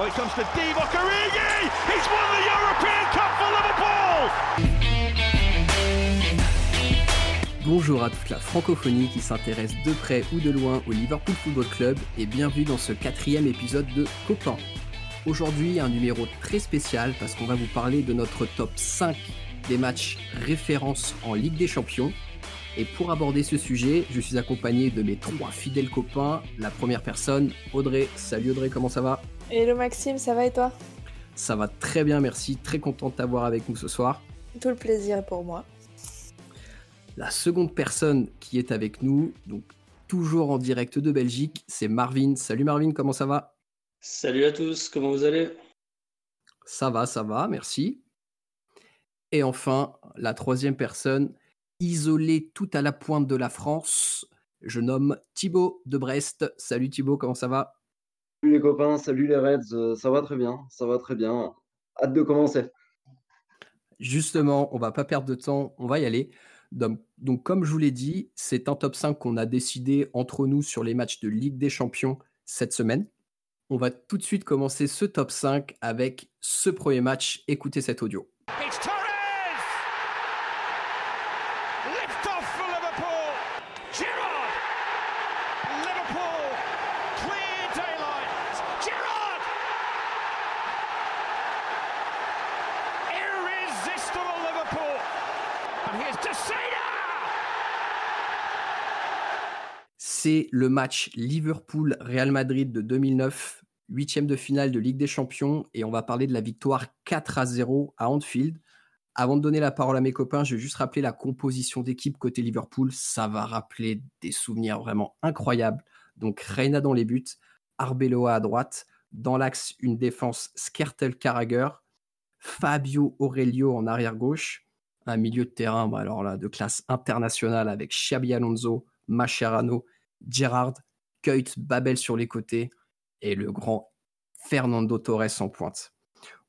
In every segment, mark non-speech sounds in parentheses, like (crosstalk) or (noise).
Oh! Bonjour à toute la francophonie qui s'intéresse de près ou de loin au Liverpool Football Club et bienvenue dans ce quatrième épisode de Copain. Aujourd'hui un numéro très spécial parce qu'on va vous parler de notre top 5 des matchs références en Ligue des Champions. Et pour aborder ce sujet, je suis accompagné de mes trois fidèles copains. La première personne, Audrey. Salut Audrey, comment ça va? Hello Maxime, ça va et toi? Ça va très bien, merci. Très content de t'avoir avec nous ce soir. Tout le plaisir pour moi. La seconde personne qui est avec nous, donc toujours en direct de Belgique, c'est Marvin. Salut Marvin, comment ça va? Salut à tous, comment vous allez? Ça va, ça va, merci. Et enfin, la troisième personne, isolée tout à la pointe de la France, je nomme Thibaut de Brest. Salut Thibaut, comment ça va? Salut les copains, salut les Reds, euh, ça va très bien, ça va très bien. Hâte de commencer. Justement, on va pas perdre de temps, on va y aller. Donc, donc comme je vous l'ai dit, c'est un top 5 qu'on a décidé entre nous sur les matchs de Ligue des Champions cette semaine. On va tout de suite commencer ce top 5 avec ce premier match. Écoutez cet audio. It's! Lift off for Liverpool! Gerrard! Liverpool! Clear daylight! Gerrard! Irresistible Liverpool! And here's Tessina! Le match Liverpool-Real Madrid de 2009, huitième de finale de Ligue des Champions, et on va parler de la victoire 4 à 0 à Anfield. Avant de donner la parole à mes copains, je vais juste rappeler la composition d'équipe côté Liverpool. Ça va rappeler des souvenirs vraiment incroyables. Donc Reina dans les buts, Arbeloa à droite, dans l'axe une défense Skertel-Carragher, Fabio Aurelio en arrière gauche, un milieu de terrain bah alors là de classe internationale avec Xabi Alonso, Mascherano, Gerrard, Keut, Babel sur les côtés et le grand Fernando Torres en pointe.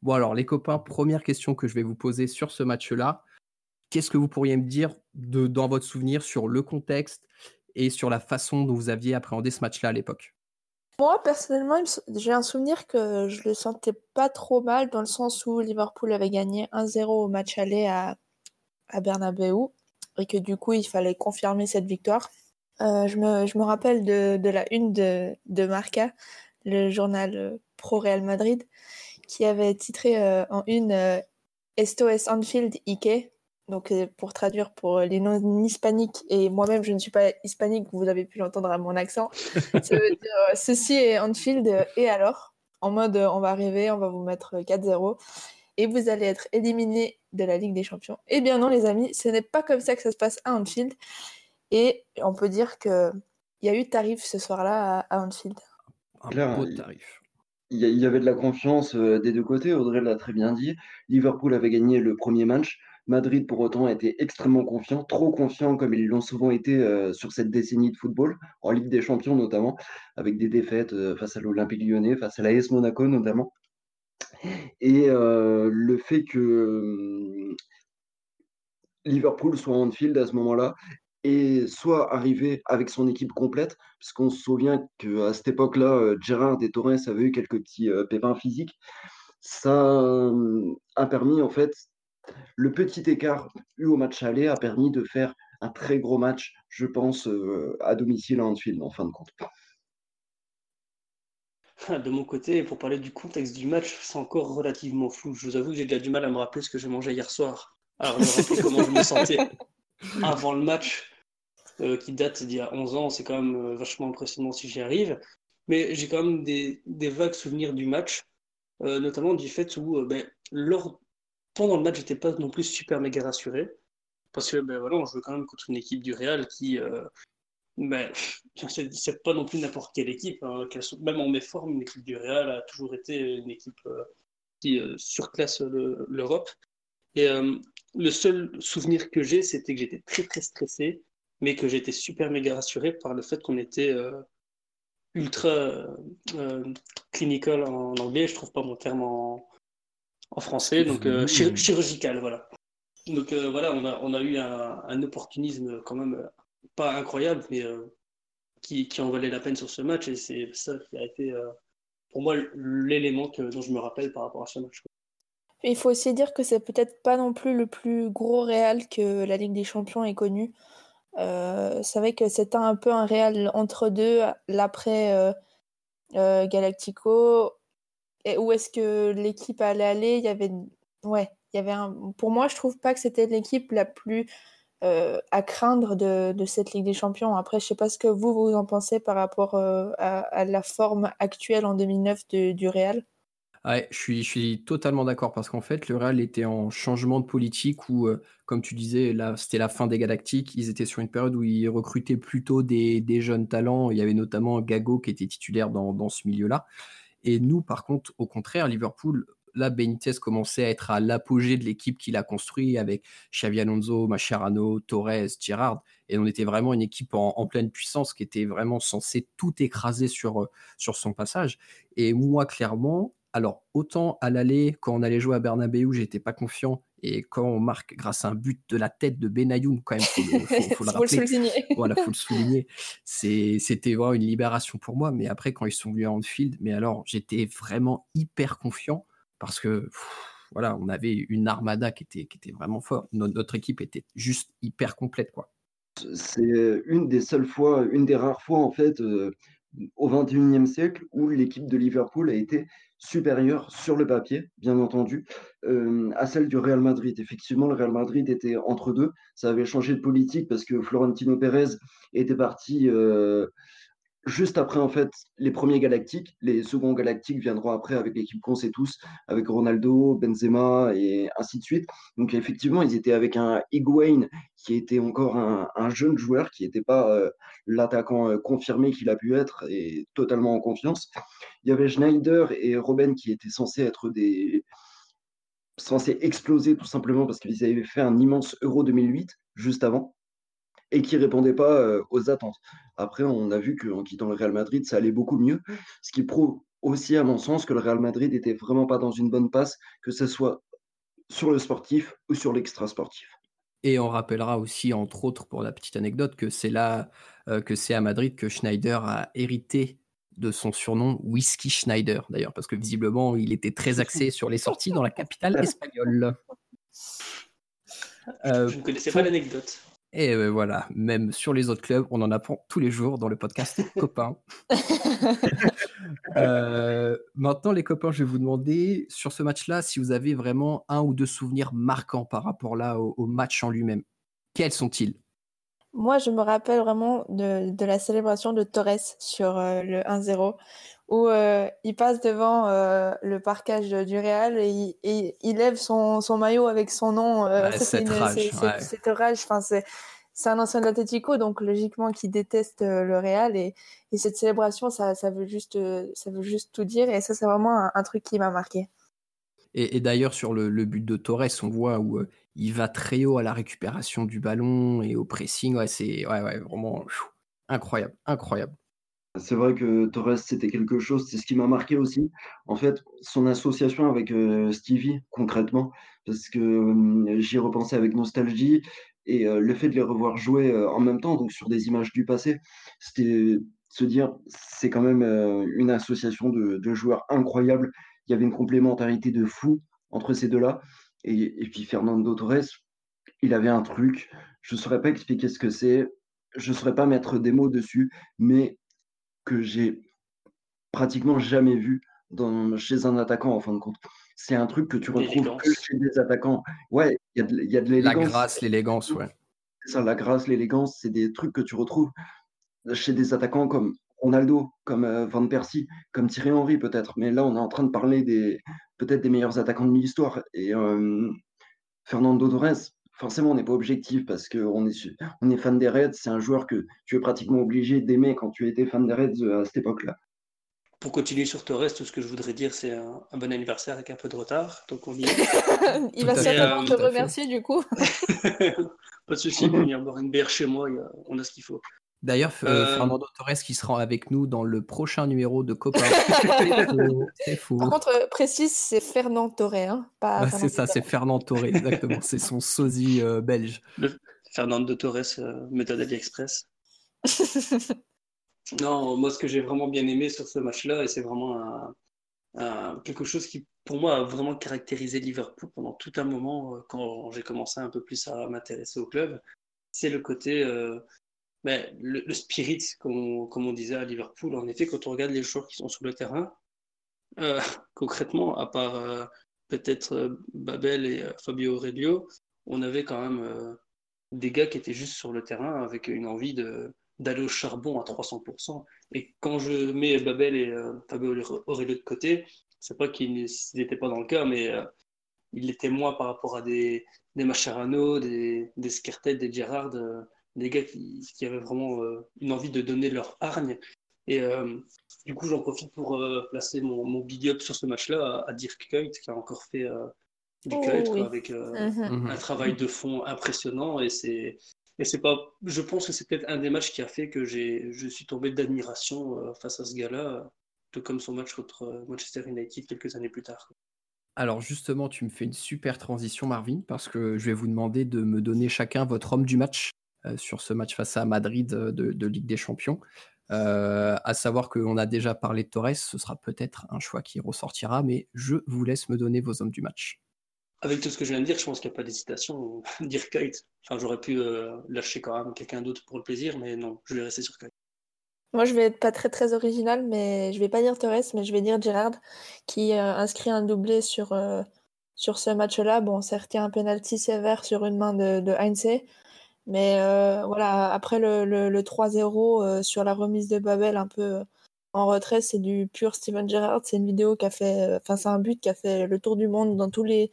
Bon alors les copains, première question que je vais vous poser sur ce match-là. Qu'est-ce que vous pourriez me dire de, dans votre souvenir sur le contexte et sur la façon dont vous aviez appréhendé ce match-là à l'époque? Moi, personnellement, j'ai un souvenir que je le sentais pas trop mal dans le sens où Liverpool avait gagné 1-0 au match aller à, à Bernabeu et que du coup, il fallait confirmer cette victoire. Euh, je me, je me rappelle de, de la une de, de Marca, le journal euh, pro Real Madrid, qui avait titré euh, en une euh, Esto es Anfield Ike. Donc, pour traduire pour les non-hispaniques, et moi-même je ne suis pas hispanique, vous avez pu l'entendre à mon accent, (laughs) ça veut dire ceci est Anfield et alors? En mode on va arriver, on va vous mettre euh, 4-0 et vous allez être éliminé de la Ligue des Champions. Eh bien non les amis, ce n'est pas comme ça que ça se passe à Anfield. Et on peut dire que il y a eu tarif ce soir-là à, Anfield. Un Claire, beau il- tarif. Il y, avait de la confiance euh, des deux côtés, Audrey l'a très bien dit. Liverpool avait gagné le premier match. Madrid, pour autant, était extrêmement confiant, trop confiant comme ils l'ont souvent été euh, sur cette décennie de football, en Ligue des Champions notamment, avec des défaites euh, face à l'Olympique lyonnais, face à l'AS Monaco notamment. Et euh, le fait que euh, Liverpool soit à Anfield à ce moment-là et soit arrivé avec son équipe complète, puisqu'on se souvient qu'à cette époque-là, euh, Gerrard et Torres avaient eu quelques petits euh, pépins physiques. Ça euh, a permis, en fait, le petit écart eu au match aller a permis de faire un très gros match, je pense, à domicile à Anfield, en fin de compte. (laughs) De mon côté, pour parler du contexte du match, c'est encore relativement flou. Je vous avoue que j'ai déjà du mal à me rappeler ce que j'ai mangé hier soir. Alors, me rappeler (laughs) comment je me sentais avant le match, euh, qui date d'il y a 11 ans, c'est quand même euh, vachement impressionnant si j'y arrive. Mais j'ai quand même des, vagues souvenirs du match, euh, notamment du fait où, ben, pendant le match, j'étais pas non plus super méga rassuré. Parce que, ben voilà, on joue quand même contre une équipe du Real qui, euh, ben, (laughs) c'est pas non plus n'importe quelle équipe. hein, soit- même en méforme, une équipe du Real a toujours été une équipe qui surclasse le- l'Europe. Et le seul souvenir que j'ai, c'était que j'étais très très stressé, mais que j'étais super méga rassuré par le fait qu'on était euh, ultra euh, euh, clinical en anglais. Je trouve pas mon terme en, en français, donc euh, chir- chirurgical, voilà. Donc voilà, on a, on a eu un, un opportunisme quand même pas incroyable, mais qui, qui, en valait la peine sur ce match. Et c'est ça qui a été, pour moi, l'élément dont je me rappelle par rapport à ce match. Il faut aussi dire que c'est peut-être pas non plus le plus gros Real que la Ligue des Champions ait connu. Euh, c'est vrai que c'était un peu un Real entre deux, l'après euh, euh, Galactico. Et où est-ce que l'équipe allait aller? Il y avait, ouais, il y avait. Pour moi, je trouve pas que c'était l'équipe la plus à craindre de, cette Ligue des Champions. Après, je sais pas ce que vous vous en pensez par rapport à, la forme actuelle en 2009 de, du Real. Je suis, totalement d'accord parce qu'en fait, le Real était en changement de politique où, euh, comme tu disais, c'était la fin des Galactiques. Ils étaient sur une période où ils recrutaient plutôt des, jeunes talents. Il y avait notamment Gago qui était titulaire dans, ce milieu-là. Et nous, par contre, au contraire, Liverpool, là, Benitez commençait à être à l'apogée de l'équipe qu'il a construit avec Xavi Alonso, Mascherano, Torres, Girard. Et on était vraiment une équipe en, en, pleine puissance qui était vraiment censée tout écraser sur, sur son passage. Et moi, clairement, alors, autant à l'aller, quand on allait jouer à Bernabeu, j'étais pas confiant. Et quand on marque grâce à un but de la tête de Benayoun, quand même, faut (laughs) le, faut, le rappeler. souligner. voilà, faut le souligner. C'était vraiment une libération pour moi. Mais après, quand ils sont venus à Anfield, mais alors, j'étais vraiment hyper confiant parce que, voilà, on avait une armada qui était, qui était vraiment forte. Notre, notre équipe était juste hyper complète, quoi. C'est une des seules fois, une des rares fois, en fait, euh, au XXIe siècle où l'équipe de Liverpool a été supérieure sur le papier, bien entendu, euh, à celle du Real Madrid. Effectivement, le Real Madrid était entre deux. Ça avait changé de politique parce que Florentino Pérez était parti euh, juste après en fait les premiers galactiques. Les seconds galactiques viendront après avec l'équipe qu'on sait tous, avec Ronaldo, Benzema et ainsi de suite. Donc effectivement, ils étaient avec un Higuain qui était encore un, jeune joueur, qui n'était pas euh, l'attaquant euh, confirmé qu'il a pu être et totalement en confiance. Il y avait Schneider et Robben qui étaient censés être des censés exploser tout simplement parce qu'ils avaient fait un immense Euro 2008 juste avant et qui répondait pas euh, aux attentes. Après, on a vu qu'en quittant le Real Madrid, ça allait beaucoup mieux, ce qui prouve aussi, à mon sens, que le Real Madrid n'était vraiment pas dans une bonne passe, que ce soit sur le sportif ou sur l'extra-sportif. Et on rappellera aussi, entre autres, pour la petite anecdote, que c'est là euh, que c'est à Madrid que Schneider a hérité de son surnom Whisky Schneider, d'ailleurs, parce que visiblement, il était très axé sur les sorties dans la capitale espagnole. Euh, (laughs) Je ne connaissais pas l'anecdote. Et euh, voilà, même sur les autres clubs, on en apprend tous les jours dans le podcast (laughs) Copains. (laughs) euh, maintenant, les copains, je vais vous demander sur ce match-là si vous avez vraiment un ou deux souvenirs marquants par rapport là au, au match en lui-même. Quels sont-ils? Moi, je me rappelle vraiment de, de la célébration de Torres sur euh, le 1-0 où euh, il passe devant euh, le parcage du Real et il, et il lève son, son, maillot avec son nom. Euh, ouais, cette rage. Ouais. Cette rage. Enfin, c'est un ancien d'Atletico, donc logiquement qui déteste euh, le Real et, et cette célébration, ça, ça, veut juste, ça veut juste tout dire et ça, c'est vraiment un, un, truc qui m'a marqué. Et, et d'ailleurs, sur le, le, but de Torres, on voit où il va très haut à la récupération du ballon et au pressing. Ouais, c'est ouais, ouais, vraiment pfiou, incroyable, incroyable. C'est vrai que Torres, c'était quelque chose, c'est ce qui m'a marqué aussi. En fait, son association avec euh, Stevie, concrètement, parce que euh, j'y repensais avec nostalgie et euh, le fait de les revoir jouer en même temps, donc sur des images du passé, c'était se dire, c'est quand même une association de, de, joueurs incroyables. Il y avait une complémentarité de fou entre ces deux-là. Et, et puis Fernando Torres, il avait un truc, je ne saurais pas expliquer ce que c'est, je ne saurais pas mettre des mots dessus, mais que j'ai pratiquement jamais vu dans, chez un attaquant en fin de compte. C'est un truc que tu retrouves que chez des attaquants. Ouais, il y, a de l'élégance. La grâce, l'élégance, ouais. C'est ça, la grâce, l'élégance, c'est des trucs que tu retrouves chez des attaquants comme Ronaldo, comme euh, Van Persie, comme Thierry Henry peut-être. Mais là, on est en train de parler des peut-être des meilleurs attaquants de l'histoire. Et euh, Fernando Torres, forcément, on n'est pas objectif parce qu'on est, on est fan des Reds. C'est un joueur que tu es pratiquement obligé d'aimer quand tu étais fan des Reds euh, à cette époque-là. Pour continuer sur Torres, tout ce que je voudrais dire, c'est un, un, bon anniversaire avec un peu de retard. Donc on y (laughs) Il va certainement te remercier du coup. (laughs) pas de souci, venir boire une bière chez moi, on a ce qu'il faut. D'ailleurs, euh... Fernando Torres qui sera avec nous dans le prochain numéro de Copa. (laughs) c'est fou. Par contre, euh, précise, c'est Fernand Torre. Hein, pas ouais, c'est ça, c'est Fernand Torre, exactement. c'est son sosie euh, belge. Le Fernando Torres, euh, méthode AliExpress. (laughs) Non, moi, ce que j'ai vraiment bien aimé sur ce match-là, et c'est vraiment quelque chose qui, pour moi, a vraiment caractérisé Liverpool pendant tout un moment euh, quand j'ai commencé un peu plus à m'intéresser au club, c'est le côté, euh, ben, le, spirit, comme on, comme on, disait à Liverpool. En effet, quand on regarde les joueurs qui sont sur le terrain, euh, (laughs) concrètement, à part peut-être Babel et Fabio Aurelio, on avait quand même des gars qui étaient juste sur le terrain avec une envie de d'aller au charbon à 300%. Et quand je mets Babel et euh, Fabio Aurelio de côté, c'est pas qu'ils n'étaient pas dans le cas, mais euh, il l'était moins par rapport à des, des Mascherano, des, des des Gerrard, euh, des gars qui, qui avaient vraiment une envie de donner leur hargne. Et du coup, j'en profite pour placer mon, mon, big up sur ce match-là à, Dirk Kuyt, qui a encore fait du oh, avec mhm. un travail de fond impressionnant. Et c'est et c'est pas, je pense que c'est peut-être un des matchs qui a fait que j'ai, je suis tombé d'admiration euh, face à ce gars-là, tout comme son match contre euh, Manchester United quelques années plus tard. Alors justement, tu me fais une super transition, Marvin, parce que je vais vous demander de me donner chacun votre homme du match euh, sur ce match face à Madrid de, Ligue des Champions. à savoir qu'on a déjà parlé de Torres, ce sera peut-être un choix qui ressortira, mais je vous laisse me donner vos hommes du match. Avec tout ce que je viens de dire, je pense qu'il n'y a pas d'hésitation. (laughs) dire Kite. Enfin, j'aurais pu euh, lâcher quand même quelqu'un d'autre pour le plaisir, mais non, je vais rester sur Kite. Moi, je vais être pas très très original, mais je vais pas dire Torres, mais je vais dire Gerrard, qui euh, inscrit un doublé sur, euh, sur ce match-là. Bon, certes, il y a un penalty sévère sur une main de, de Heinze, mais voilà, après le, le, 3-0 sur la remise de Babel, un peu en retrait, c'est du pur Steven Gerrard. C'est une vidéo qui a fait, enfin, c'est un but qui a fait le tour du monde dans tous les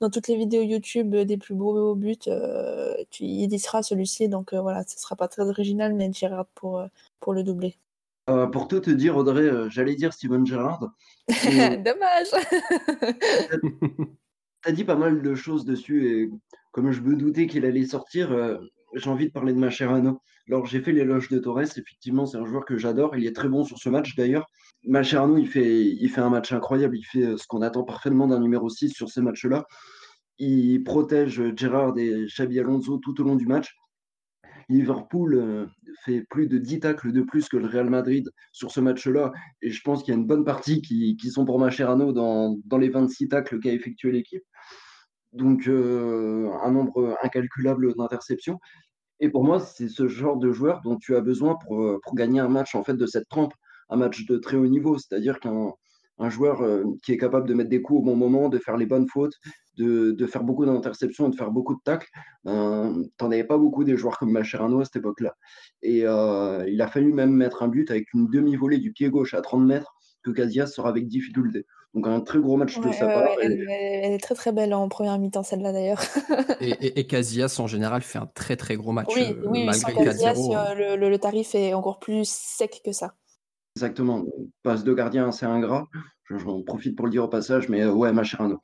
dans toutes les vidéos YouTube des plus beaux buts, euh, tu, il y sera celui-ci. Donc euh, voilà, ce sera pas très original, mais Gérard pour, euh, pour le doubler. pour tout te dire, Audrey, j'allais dire Steven Gerrard. (laughs) Dommage (laughs) Tu as dit pas mal de choses dessus et comme je me doutais qu'il allait sortir, j'ai envie de parler de Macherano. Alors j'ai fait l'éloge de Torres, effectivement c'est un joueur que j'adore, il est très bon sur ce match d'ailleurs. Macherano il fait, il fait un match incroyable, il fait ce qu'on attend parfaitement d'un numéro 6 sur ces matchs-là. Il protège Gerrard et Xabi Alonso tout au long du match. Liverpool euh, fait plus de 10 tacles de plus que le Real Madrid sur ce match-là. Et je pense qu'il y a une bonne partie qui, sont pour Macherano dans, dans les 26 tacles qu'a effectué l'équipe. Donc, euh, un nombre incalculable d'interceptions. Et pour moi, c'est ce genre de joueur dont tu as besoin pour, euh, gagner un match en fait de cette trempe, un match de très haut niveau. C'est-à-dire qu'un un joueur euh, qui est capable de mettre des coups au bon moment, de faire les bonnes fautes, de, faire beaucoup d'interceptions, de faire beaucoup de tacles. Ben, T'en avais pas beaucoup des joueurs comme Macherano à cette époque-là. Et il a fallu même mettre un but avec une demi-volée du pied gauche à 30 mètres que Casillas sort avec difficulté. Donc un très gros match de sa part. elle, est très très belle en première mi-temps celle-là d'ailleurs. (laughs) et, et, Casillas en général fait un très très gros match oui, euh, oui, malgré Casillas, hein. le, le, tarif est encore plus sec que ça. Exactement. Passe de gardien, c'est ingrat. J'en profite pour le dire au passage, mais euh, ouais, Macherano.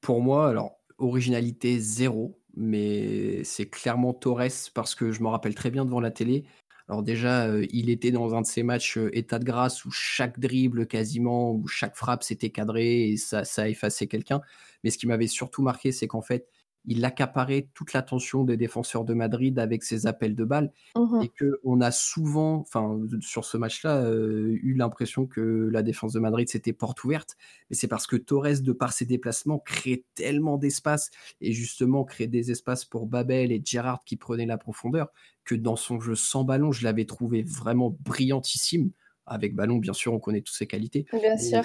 Pour moi, alors, originalité zéro, mais c'est clairement Torres parce que je me rappelle très bien devant la télé. Alors déjà, euh, il était dans un de ces matchs euh, état de grâce où chaque dribble quasiment, où chaque frappe s'était cadrée et ça, ça effaçait quelqu'un. Mais ce qui m'avait surtout marqué, c'est qu'en fait, il accaparait toute l'attention des défenseurs de Madrid avec ses appels de balles mmh et que on a souvent, enfin sur ce match-là, euh, eu l'impression que la défense de Madrid c'était porte ouverte, mais c'est parce que Torres, de par ses déplacements, crée tellement d'espace et justement crée des espaces pour Babel et Gerrard qui prenaient la profondeur que dans son jeu sans ballon, je l'avais trouvé vraiment brillantissime avec ballon, bien sûr, on connaît toutes ses qualités. Bien sûr,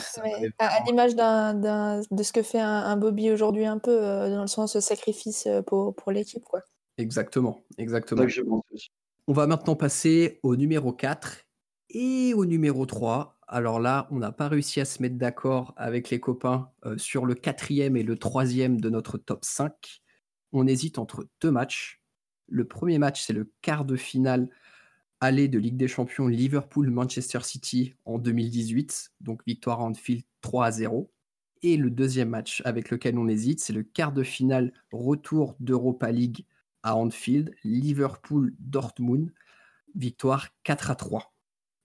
à, l'image de ce que fait un, Bobby aujourd'hui, un peu, euh, dans le sens sacrifice euh, pour, pour l'équipe. quoi. Exactement, exactement. On va maintenant passer au numéro 4 et au numéro 3. Alors là, on n'a pas réussi à se mettre d'accord avec les copains euh, sur le quatrième et le troisième de notre top 5. On hésite entre deux matchs. Le premier match, c'est le quart de finale aller de Ligue des Champions Liverpool-Manchester City en 2018, donc victoire à Anfield 3 à 0. Et le deuxième match avec lequel on hésite, c'est le quart de finale retour d'Europa League à Anfield, Liverpool-Dortmund, victoire 4 à 3.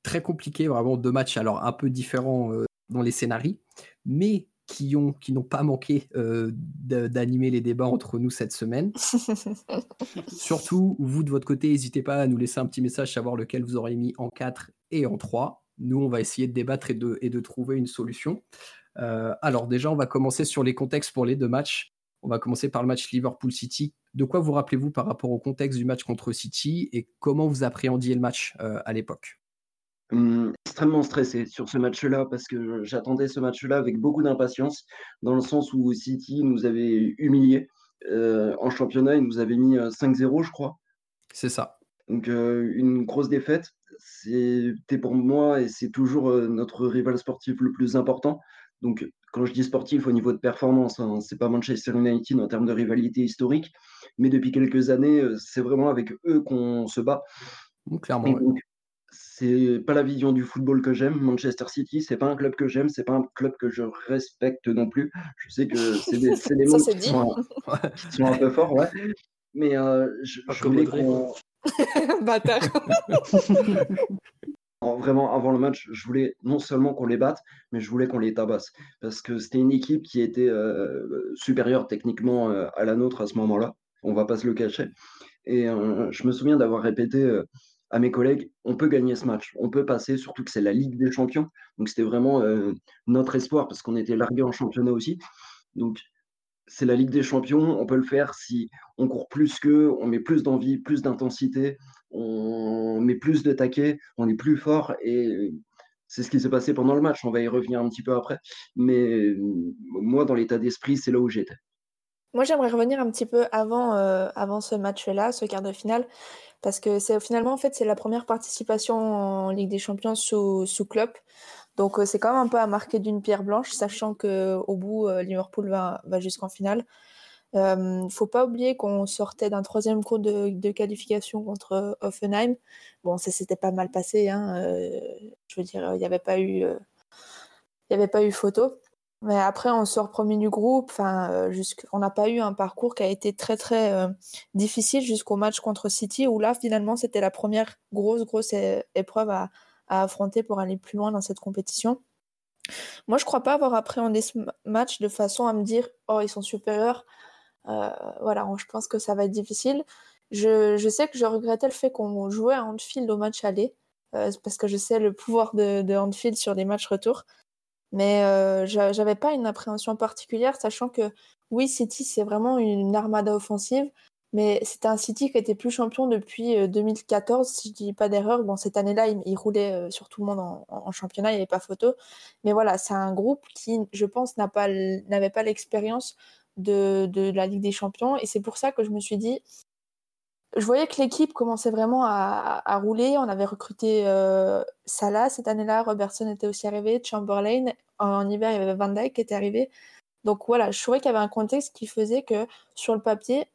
Très compliqué, vraiment deux matchs alors un peu différents euh, dans les scénarios, mais qui ont qui n'ont pas manqué euh, d'animer les débats entre nous cette semaine. (laughs) Surtout, vous de votre côté, n'hésitez pas à nous laisser un petit message, savoir lequel vous aurez mis en 4 et en 3. Nous, on va essayer de débattre et de, et de trouver une solution. Euh, alors déjà, on va commencer sur les contextes pour les deux matchs. On va commencer par le match Liverpool-City. De quoi vous rappelez-vous par rapport au contexte du match contre City et comment vous appréhendiez le match euh, à l'époque? Hum, extrêmement stressé sur ce match-là parce que j'attendais ce match-là avec beaucoup d'impatience, dans le sens où City nous avait humiliés euh, en championnat, il nous avait mis 5-0, je crois. C'est ça. Donc une grosse défaite. C'était pour moi et c'est toujours notre rival sportif le plus important. Donc, quand je dis sportif au niveau de performance, hein, c'est pas Manchester United en termes de rivalité historique, mais depuis quelques années, c'est vraiment avec eux qu'on se bat. clairement. C'est pas la vision du football que j'aime. Manchester City, c'est pas un club que j'aime, c'est pas un club que je respecte non plus. Je sais que c'est des, des (laughs) mots qui sont, qui sont, un peu forts, ouais. Mais euh, je, je voulais qu'on (laughs) Bâtard. (laughs) Vraiment, avant le match, je voulais non seulement qu'on les batte, mais je voulais qu'on les tabasse. Parce que c'était une équipe qui était euh, supérieure techniquement euh, à la nôtre à ce moment-là. On va pas se le cacher. Et euh, je me souviens d'avoir répété à mes collègues, on peut gagner ce match, on peut passer, surtout que c'est la Ligue des Champions. Donc c'était vraiment notre espoir parce qu'on était largué en championnat aussi. Donc c'est la Ligue des Champions, on peut le faire si on court plus qu'eux, on met plus d'envie, plus d'intensité, on met plus de taquets, on est plus fort et c'est ce qui s'est passé pendant le match. On va y revenir un petit peu après. Mais moi, dans l'état d'esprit, c'est là où j'étais. Moi, j'aimerais revenir un petit peu avant, euh, avant ce match-là, ce quart de finale, parce que c'est finalement, en fait, c'est la première participation en Ligue des Champions sous, sous Klopp. Donc euh, c'est quand même un peu à marquer d'une pierre blanche, sachant qu'au bout, euh, Liverpool va, jusqu'en finale. Euh, faut pas oublier qu'on sortait d'un troisième cours de, qualification contre Offenheim. Bon, ça s'était pas mal passé. Hein, je veux dire, il n'y avait pas eu, il avait pas eu photo. Mais après, on sort premier du groupe. Enfin, on n'a pas eu un parcours qui a été très très difficile jusqu'au match contre City, où là, finalement, c'était la première grosse grosse épreuve à, affronter pour aller plus loin dans cette compétition. Moi, je crois pas avoir appréhendé ce match de façon à me dire oh ils sont supérieurs. Euh, voilà, je pense que ça va être difficile. Je, sais que je regrettais le fait qu'on jouait à Anfield au match aller euh, parce que je sais le pouvoir de, de Anfield sur les matchs retour. Mais euh, j'avais pas une appréhension particulière, sachant que oui, City c'est vraiment une armada offensive. Mais c'était un City qui était plus champion depuis 2014, euh, si je dis pas d'erreur. Bon, cette année-là, il, roulait euh, sur tout le monde en, championnat, il n'y avait pas photo. Mais voilà, c'est un groupe qui, je pense, n'avait pas l'expérience de, la Ligue des Champions. Et c'est pour ça que je me suis dit, je voyais que l'équipe commençait vraiment à, rouler. On avait recruté euh, Salah cette année-là, Robertson était aussi arrivé, Chamberlain. En, hiver, il y avait Van Dijk qui était arrivé. Donc voilà, je trouvais qu'il y avait un contexte qui faisait que sur le papier,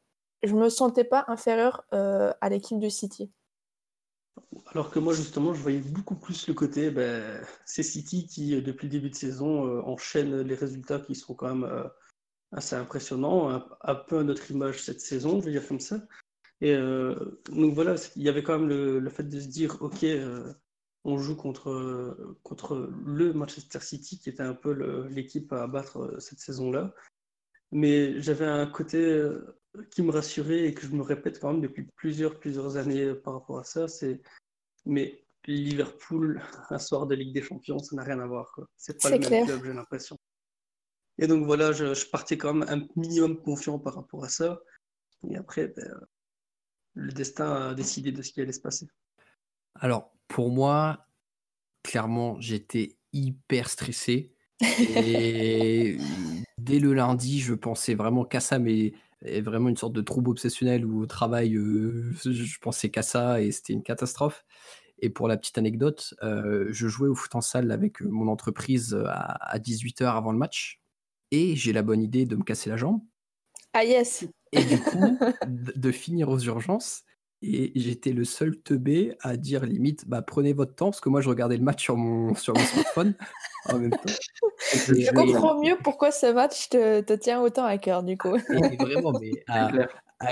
je me sentais pas inférieur euh, à l'équipe de City. Alors que moi, justement, je voyais beaucoup plus le côté, ben, c'est City qui, euh, depuis le début de saison, euh, enchaîne les résultats qui sont quand même assez impressionnants, un, peu à notre image cette saison, je vais dire comme ça. Et donc voilà, il y avait quand même le, fait de se dire, ok, on joue contre, contre le Manchester City, qui était un peu l'équipe à battre cette saison-là. Mais j'avais un côté qui me rassurait et que je me répète quand même depuis plusieurs, plusieurs années par rapport à ça, c'est mais Liverpool, (laughs) un soir de Ligue des Champions, ça n'a rien à voir. C'est pas le même club, j'ai l'impression. Et donc voilà, je, partais quand même un minimum confiant par rapport à ça. Et après, ben, le destin a décidé de ce qui allait se passer. Alors, pour moi, clairement, j'étais hyper stressé. (laughs) Et dès le lundi, je pensais vraiment qu'à ça, mais vraiment une sorte de trouble obsessionnel où au travail, euh, je pensais qu'à ça et c'était une catastrophe. Et pour la petite anecdote, euh, je jouais au foot en salle avec euh, mon entreprise à, 18h avant le match et j'ai la bonne idée de me casser la jambe. Ah yes Et du coup, (laughs) de finir aux urgences. Et j'étais le seul teubé à dire limite, bah, prenez votre temps, parce que moi je regardais le match sur mon, sur mon smartphone en même temps. Je comprends mieux pourquoi ce match te, te, tient autant à cœur, du coup. vraiment, mais (laughs) à,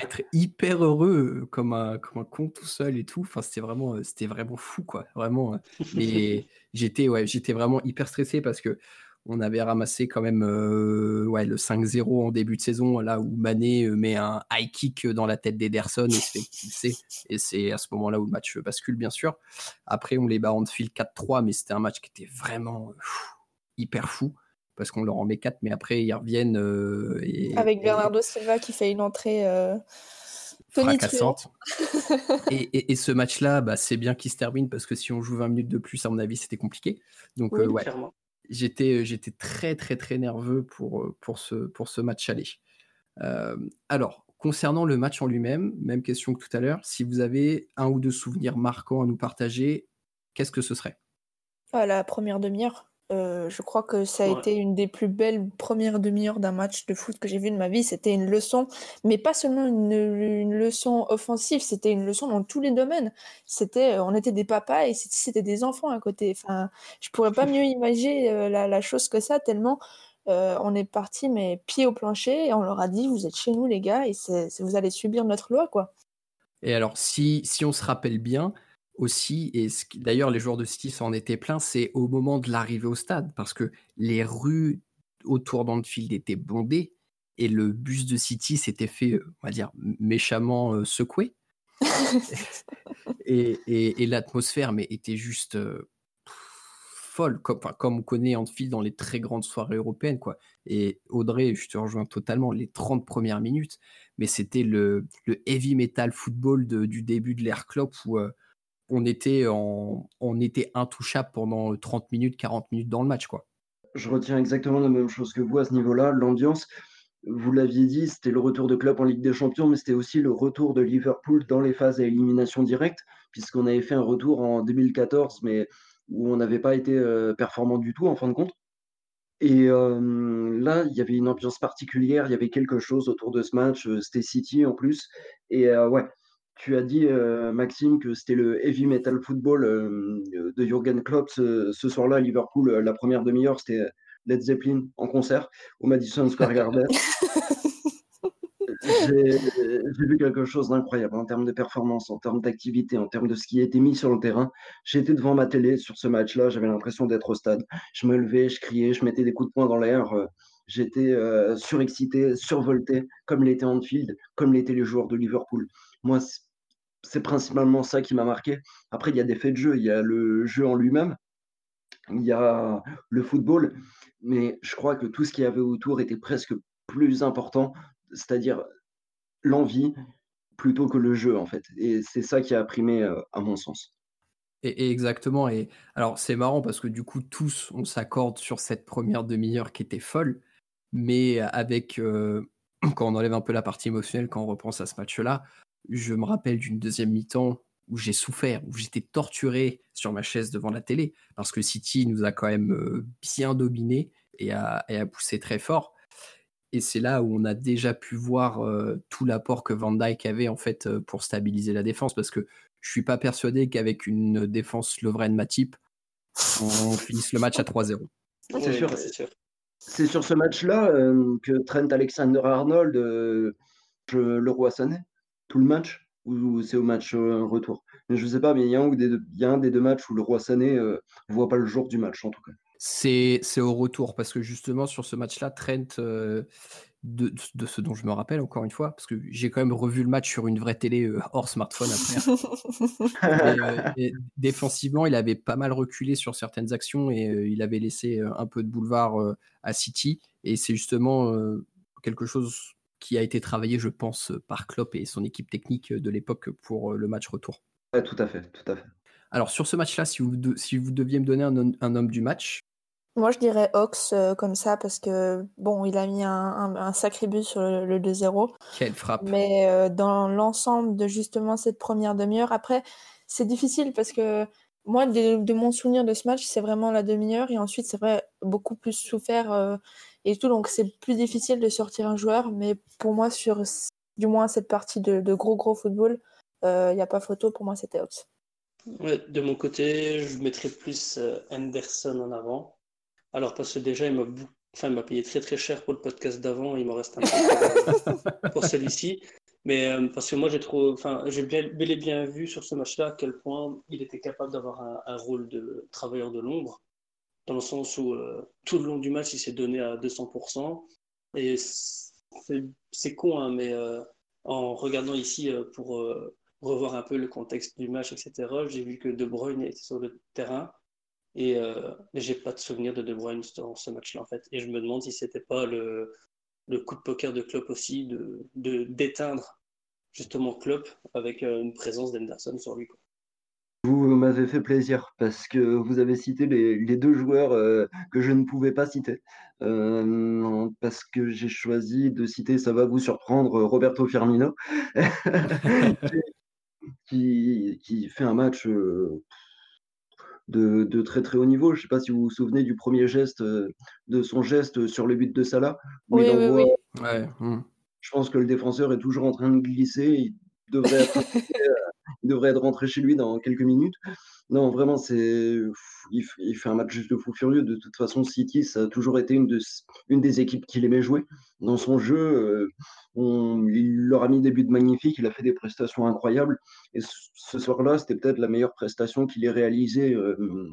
être hyper heureux comme un, comme un con tout seul et tout, enfin, c'était vraiment, c'était vraiment fou, quoi. Vraiment. Mais (laughs) j'étais ouais, j'étais vraiment hyper stressé parce que on avait ramassé quand même ouais, le 5-0 en début de saison, là où Mané met un high kick dans la tête d'Ederson et se fait. Et c'est à ce moment-là où le match bascule, bien sûr. Après, on les bat en fil 4-3, mais c'était un match qui était vraiment hyper fou parce qu'on leur en met 4, mais après ils reviennent. Avec Bernardo Silva qui fait une entrée fracassante. (laughs) et, et, ce match-là, bah, c'est bien qu'il se termine parce que si on joue 20 minutes de plus, à mon avis, c'était compliqué. Donc, ouais, j'étais, j'étais très, très, très nerveux pour, pour, ce, pour ce match aller. alors, concernant le match en lui-même, même question que tout à l'heure, si vous avez un ou deux souvenirs marquants à nous partager, qu'est-ce que ce serait? À La première demi-heure. Euh, je crois que ça a été une des plus belles premières demi-heures d'un match de foot que j'ai vu de ma vie. C'était une leçon, mais pas seulement une, leçon offensive, c'était une leçon dans tous les domaines. C'était, euh, on était des papas et c'était des enfants à côté. Enfin, je pourrais pas mieux imaginer euh, la, chose que ça, tellement on est parti, mais pied au plancher, et on leur a dit Vous êtes chez nous, les gars, et vous allez subir notre loi, quoi. Et alors, si, si on se rappelle bien, aussi, et d'ailleurs les joueurs de City s'en étaient pleins, c'est au moment de l'arrivée au stade, parce que les rues autour d'Anfield étaient bondées et le bus de City s'était fait, euh, on va dire, méchamment euh, secouer. (laughs) et, l'atmosphère mais était juste euh, folle, comme, comme on connaît Anfield dans les très grandes soirées européennes. quoi. Et Audrey, je te rejoins totalement, les 30 premières minutes, mais c'était le, heavy metal football du début de l'ère Klopp où on était, en, on pendant 30 minutes, 40 minutes dans le match. quoi. Je retiens exactement la même chose que vous à ce niveau-là. L'ambiance, vous l'aviez dit, c'était le retour de club en Ligue des Champions, mais c'était aussi le retour de Liverpool dans les phases à élimination directe, puisqu'on avait fait un retour en 2014, mais où on n'avait pas été euh, performant du tout en fin de compte. Et euh, là, il y avait une ambiance particulière, il y avait quelque chose autour de ce match, euh, c'était City en plus. Et ouais, tu as dit, euh, Maxime, que c'était le heavy metal football euh, de Jürgen Klopp ce, soir-là à Liverpool. Euh, la première demi-heure, c'était Led Zeppelin en concert au Madison Square Garden. (laughs) J'ai vu quelque chose d'incroyable en termes de performance, en termes d'activité, en termes de ce qui a été mis sur le terrain. J'étais devant ma télé sur ce match-là, j'avais l'impression d'être au stade. Je me levais, je criais, je mettais des coups de poing dans l'air. J'étais surexcité, survolté, comme l'était Anfield, comme l'étaient les joueurs de Liverpool. Moi, c'est principalement ça qui m'a marqué. Après, il y a des faits de jeu, il y a le jeu en lui-même, il y a le football, mais je crois que tout ce qu'il y avait autour était presque plus important, c'est-à-dire l'envie plutôt que le jeu, en fait. Et c'est ça qui a primé, euh, à mon sens. Et, exactement. Et alors, c'est marrant parce que du coup, tous, on s'accorde sur cette première demi-heure qui était folle, mais avec. Euh, (clears throat) quand on enlève un peu la partie émotionnelle, quand on repense à ce match-là, je me rappelle d'une deuxième mi-temps où j'ai souffert, où j'étais torturé sur ma chaise devant la télé, parce que City nous a quand même euh, bien dominé et a, poussé très fort. Et c'est là où on a déjà pu voir euh, tout l'apport que Van Dyke avait en fait euh, pour stabiliser la défense, parce que je suis pas persuadé qu'avec une défense Lovren-Matip, on finisse le match à 3-0. C'est sûr. C'est sur ce match-là que Trent Alexander-Arnold, le roi sonné tout le match ou c'est au match euh, retour? Mais je sais pas, mais il y, a un des deux, y a un des deux matchs où le Roi Sané ne euh, voit pas le jour du match en tout cas. C'est au retour parce que justement sur ce match-là, Trent, euh, de, de, ce dont je me rappelle encore une fois, parce que j'ai quand même revu le match sur une vraie télé hors smartphone après. (laughs) et, défensivement, il avait pas mal reculé sur certaines actions et il avait laissé un peu de boulevard à City. Et c'est justement quelque chose qui a été travaillé, je pense, par Klopp et son équipe technique de l'époque pour euh, le match retour. tout à fait, tout à fait. Alors sur ce match-là, si vous, si vous deviez me donner un, homme du match. Moi, je dirais Ox euh, comme ça parce que bon, il a mis un, sacré but sur le, 2-0. Quelle frappe Mais euh, dans l'ensemble de justement cette première demi-heure, après, c'est difficile parce que moi, de, mon souvenir de ce match, c'est vraiment la demi-heure et ensuite, c'est vrai, beaucoup plus souffert et tout. Donc c'est plus difficile de sortir un joueur, mais pour moi, sur du moins cette partie de, gros gros football, il euh, n'y a pas photo. Pour moi, c'était Ox. de mon côté, je mettrais plus euh, Anderson en avant. Alors parce que déjà, il m'a payé très très cher pour le podcast d'avant. Il m'en reste un peu pour, celui-ci. Mais euh, parce que moi, j'ai trop, enfin, j'ai bel et bien vu sur ce match-là à quel point il était capable d'avoir un, rôle de travailleur de l'ombre dans le sens où tout le long du match, il s'est donné à 200%. Et c'est con, hein, mais en regardant ici pour revoir un peu le contexte du match, etc., j'ai vu que De Bruyne était sur le terrain. Et euh, j'ai pas de souvenir de De Bruyne dans ce match-là, en fait. Et je me demande si c'était pas le, coup de poker de Klopp aussi, de d'éteindre justement Klopp avec euh, une présence d'Henderson sur lui. Vous m'avez fait plaisir parce que vous avez cité les, les deux joueurs euh, que je ne pouvais pas citer. Euh, parce que j'ai choisi de citer, ça va vous surprendre, Roberto Firmino, (laughs) qui, qui, fait un match de, très très haut niveau. Je ne sais pas si vous vous souvenez du premier geste, euh, de son geste sur le but de Salah. oui, oui, hmm. Je pense que le défenseur est toujours en train de glisser. Il devrait être, (laughs) il devrait être rentré chez lui dans quelques minutes. Non, vraiment, c'est il, fait un match juste de fou furieux. De toute façon, City, ça a toujours été une, de, une des équipes qu'il aimait jouer. Dans son jeu, euh, on, il leur a mis des buts magnifiques, il a fait des prestations incroyables. Et ce soir-là, c'était peut-être la meilleure prestation qu'il ait réalisée, euh,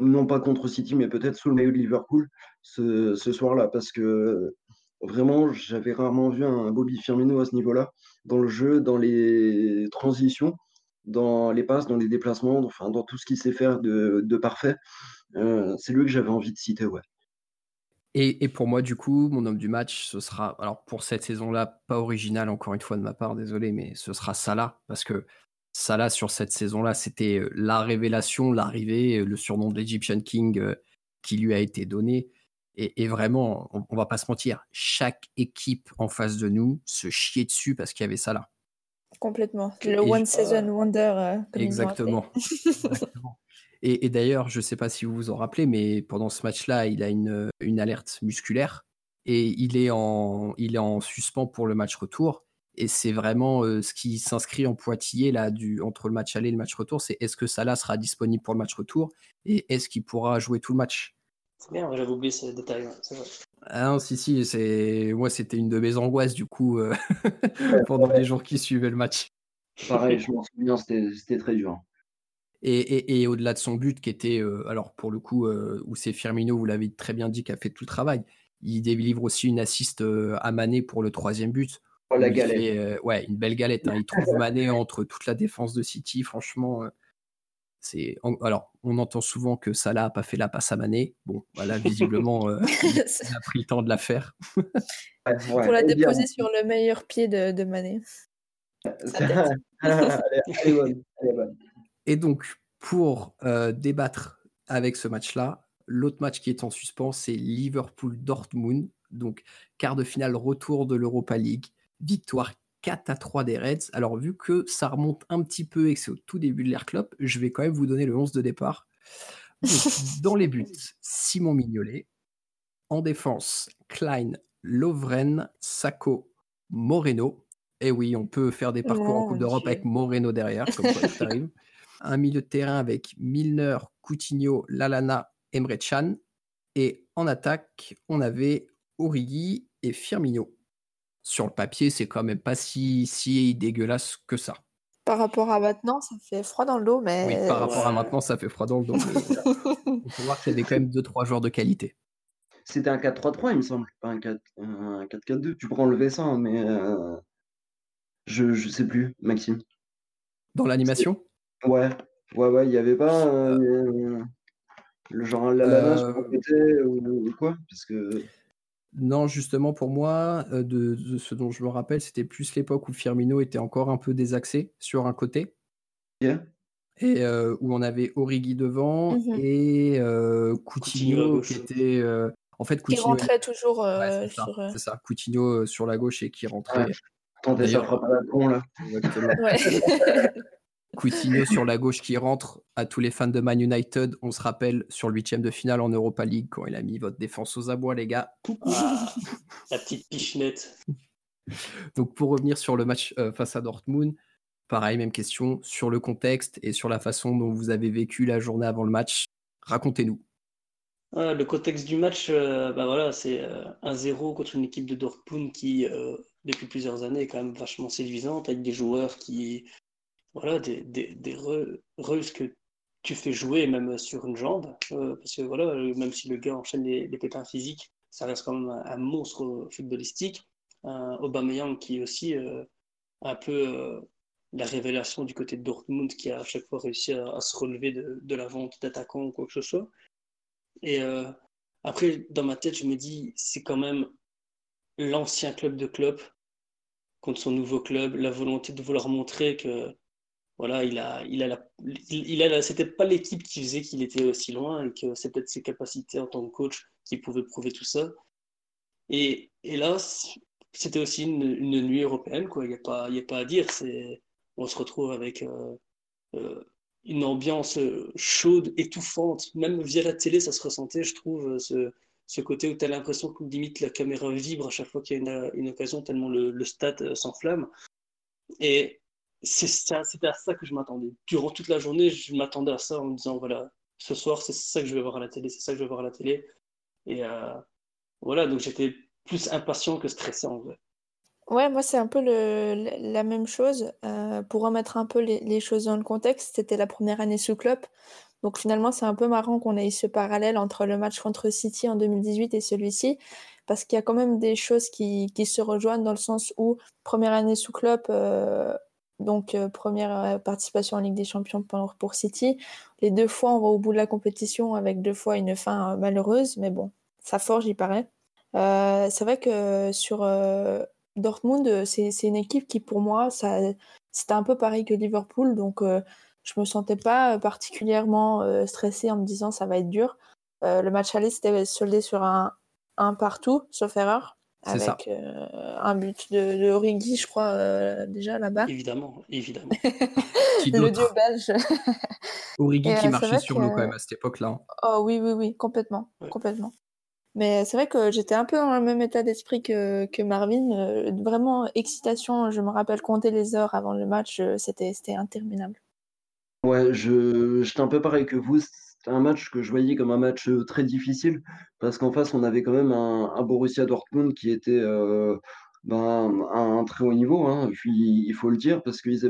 non pas contre City, mais peut-être sous le maillot de Liverpool ce, ce soir-là. Parce que vraiment, j'avais rarement vu un Bobby Firmino à ce niveau-là, dans le jeu, dans les transitions dans les passes, dans les déplacements, enfin dans tout ce qu'il sait faire de, parfait. Euh, c'est lui que j'avais envie de citer, ouais. Et, pour moi, du coup, mon homme du match, ce sera, alors pour cette saison-là, pas original encore une fois de ma part, désolé, mais ce sera Salah, parce que Salah sur cette saison-là, c'était euh, la révélation, l'arrivée, euh, le surnom de l'Egyptian King qui lui a été donné. Et, vraiment, on, on, va pas se mentir, chaque équipe en face de nous se chiait dessus parce qu'il y avait Salah. Complètement. Le One Season Wonder. Euh, Exactement. Et, d'ailleurs, je ne sais pas si vous vous en rappelez, mais pendant ce match-là, il a une, une, alerte musculaire et il est, en, il est en suspens pour le match retour. Et c'est vraiment euh, ce qui s'inscrit en pointillé là, du, entre le match aller et le match retour. C'est est-ce que Salah sera disponible pour le match retour et est-ce qu'il pourra jouer tout le match? C'est bien, j'avais oublié ce détail. Ah non, si, si, c'est... moi c'était une de mes angoisses du coup euh, (laughs) pendant les jours qui suivaient le match. Pareil, je m'en souviens, c'était, très dur. Et, et, au-delà de son but qui était, euh, alors pour le coup, euh, où c'est Firmino, vous l'avez très bien dit, qui a fait tout le travail, il délivre aussi une assiste à Mané pour le troisième but. Oh, la galette. ouais, une belle galette. Hein. (laughs) Il trouve Mané entre toute la défense de City, franchement alors on entend souvent que Salah n'a pas fait la passe à Mané. Bon, voilà, (laughs) visiblement, euh, (laughs) il a pris le temps de la faire. (laughs) Pour la déposer sur le meilleur pied de, de Mané. Et donc, pour euh, débattre avec ce match-là, l'autre match qui est en suspens, c'est Liverpool-Dortmund. Donc, quart de finale retour de l'Europa League. Victoire 4 à 3 des Reds. Alors, vu que ça remonte un petit peu et que c'est au tout début de l'Air Club, je vais quand même vous donner le 11 de départ. (laughs) dans les buts, Simon Mignolet. En défense, Klein, Lovren, Sacco, Moreno. Et eh oui, on peut faire des parcours en Coupe d'Europe avec Moreno derrière, comme ça tout arrive. (laughs) Un milieu de terrain avec Milner, Coutinho, Lalana, Emre Can. Et en attaque, on avait Origi et Firmino sur le papier, c'est quand même pas si, si dégueulasse que ça. Par rapport à maintenant, ça fait froid dans le dos, mais. Oui, par rapport à maintenant, ça fait froid dans le dos. (laughs) Il faut voir qu'il y avait quand même 2-3 joueurs de qualité. C'était un 4-3-3, il me semble, pas un 4-4-2. Tu prends le ça, mais. Euh, je, je sais plus, Maxime. Dans l'animation? Ouais, ouais, ouais, il n'y avait pas euh, le genre la euh... ou, ou quoi Parce que. Non, justement, pour moi, euh, de, ce dont je me rappelle, c'était plus l'époque où Firmino était encore un peu désaxé sur un côté. Et euh, où on avait Origi devant mmh et euh, Coutinho, qui était. en fait, Coutinho. Qui rentrait toujours sur. C'est ça, Coutinho sur la gauche et qui rentrait. Ouais. ça la con, là. Ouais. (laughs) Coutinho sur la gauche qui rentre à tous les fans de Man United. On se rappelle sur le huitième de finale en Europa League quand il a mis votre défense aux abois, les gars. Ah, (laughs) la petite pichenette. Donc pour revenir sur le match euh, face à Dortmund, pareil, même question sur le contexte et sur la façon dont vous avez vécu la journée avant le match. Racontez-nous. le contexte du match, euh, bah voilà, c'est 1-0 euh, contre une équipe de Dortmund qui, depuis plusieurs années, est quand même vachement séduisante, avec des joueurs qui voilà, des, des, Russes que tu fais jouer même sur une jambe, parce que voilà, même si le gars enchaîne les, les pépins physiques, ça reste quand même un, monstre footballistique. Un Aubameyang qui est aussi un peu la révélation du côté de Dortmund qui a à chaque fois réussi à, se relever de, de la vente d'attaquants ou quoi que ce soit. Et après, dans ma tête, je me dis, c'est quand même l'ancien club de club contre son nouveau club, la volonté de vouloir montrer que voilà, il a, il a la, il, a c'était pas l'équipe qui faisait qu'il était aussi loin et que c'est peut-être ses capacités en tant que coach qui pouvaient prouver tout ça. Et, et là, c'était aussi une, une, nuit européenne, quoi. Il n'y a pas, il a pas à dire. C'est, on se retrouve avec euh, euh, une ambiance chaude, étouffante. Même via la télé, ça se ressentait, je trouve, ce, ce côté où tu as l'impression que limite la caméra vibre à chaque fois qu'il y a une, occasion, tellement le, stade euh, s'enflamme. Et c'était à ça que je m'attendais. Durant toute la journée, je m'attendais à ça en me disant voilà, ce soir, c'est ça que je vais voir à la télé, c'est ça que je vais voir à la télé. Et euh, voilà, donc j'étais plus impatient que stressé en vrai. Ouais, moi, c'est un peu le, la même chose. Euh, pour remettre un peu les, les, choses dans le contexte, c'était la première année sous club. Donc finalement, c'est un peu marrant qu'on ait ce parallèle entre le match contre City en 2018 et celui-ci, parce qu'il y a quand même des choses qui, qui, se rejoignent dans le sens où première année sous club, euh, donc euh, première euh, participation en Ligue des Champions pour, City. Les deux fois, on va au bout de la compétition avec deux fois une fin malheureuse, mais bon, ça forge, il paraît. c'est vrai que sur Dortmund, c'est une équipe qui pour moi, c'était un peu pareil que Liverpool, donc je me sentais pas particulièrement euh, stressée en me disant ça va être dur. Euh, le match aller s'était soldé sur un, un partout, sauf erreur, avec euh, un but de, de, Origi, je crois, déjà là-bas. Évidemment, évidemment. (laughs) le dieu belge. (laughs) Origi qui marchait sur l'eau quand même à cette époque-là. Hein. Oh oui, oui, oui, complètement. complètement. Mais c'est vrai que j'étais un peu dans le même état d'esprit que, que Marvin. vraiment, excitation, je me rappelle compter les heures avant le match, c'était interminable. Ouais, je j'étais un peu pareil que vous. Un match que je voyais comme un match, très difficile parce qu'en face, on avait quand même un Borussia Dortmund qui était, euh, ben, à un très haut niveau, hein. Il faut le dire parce qu'ils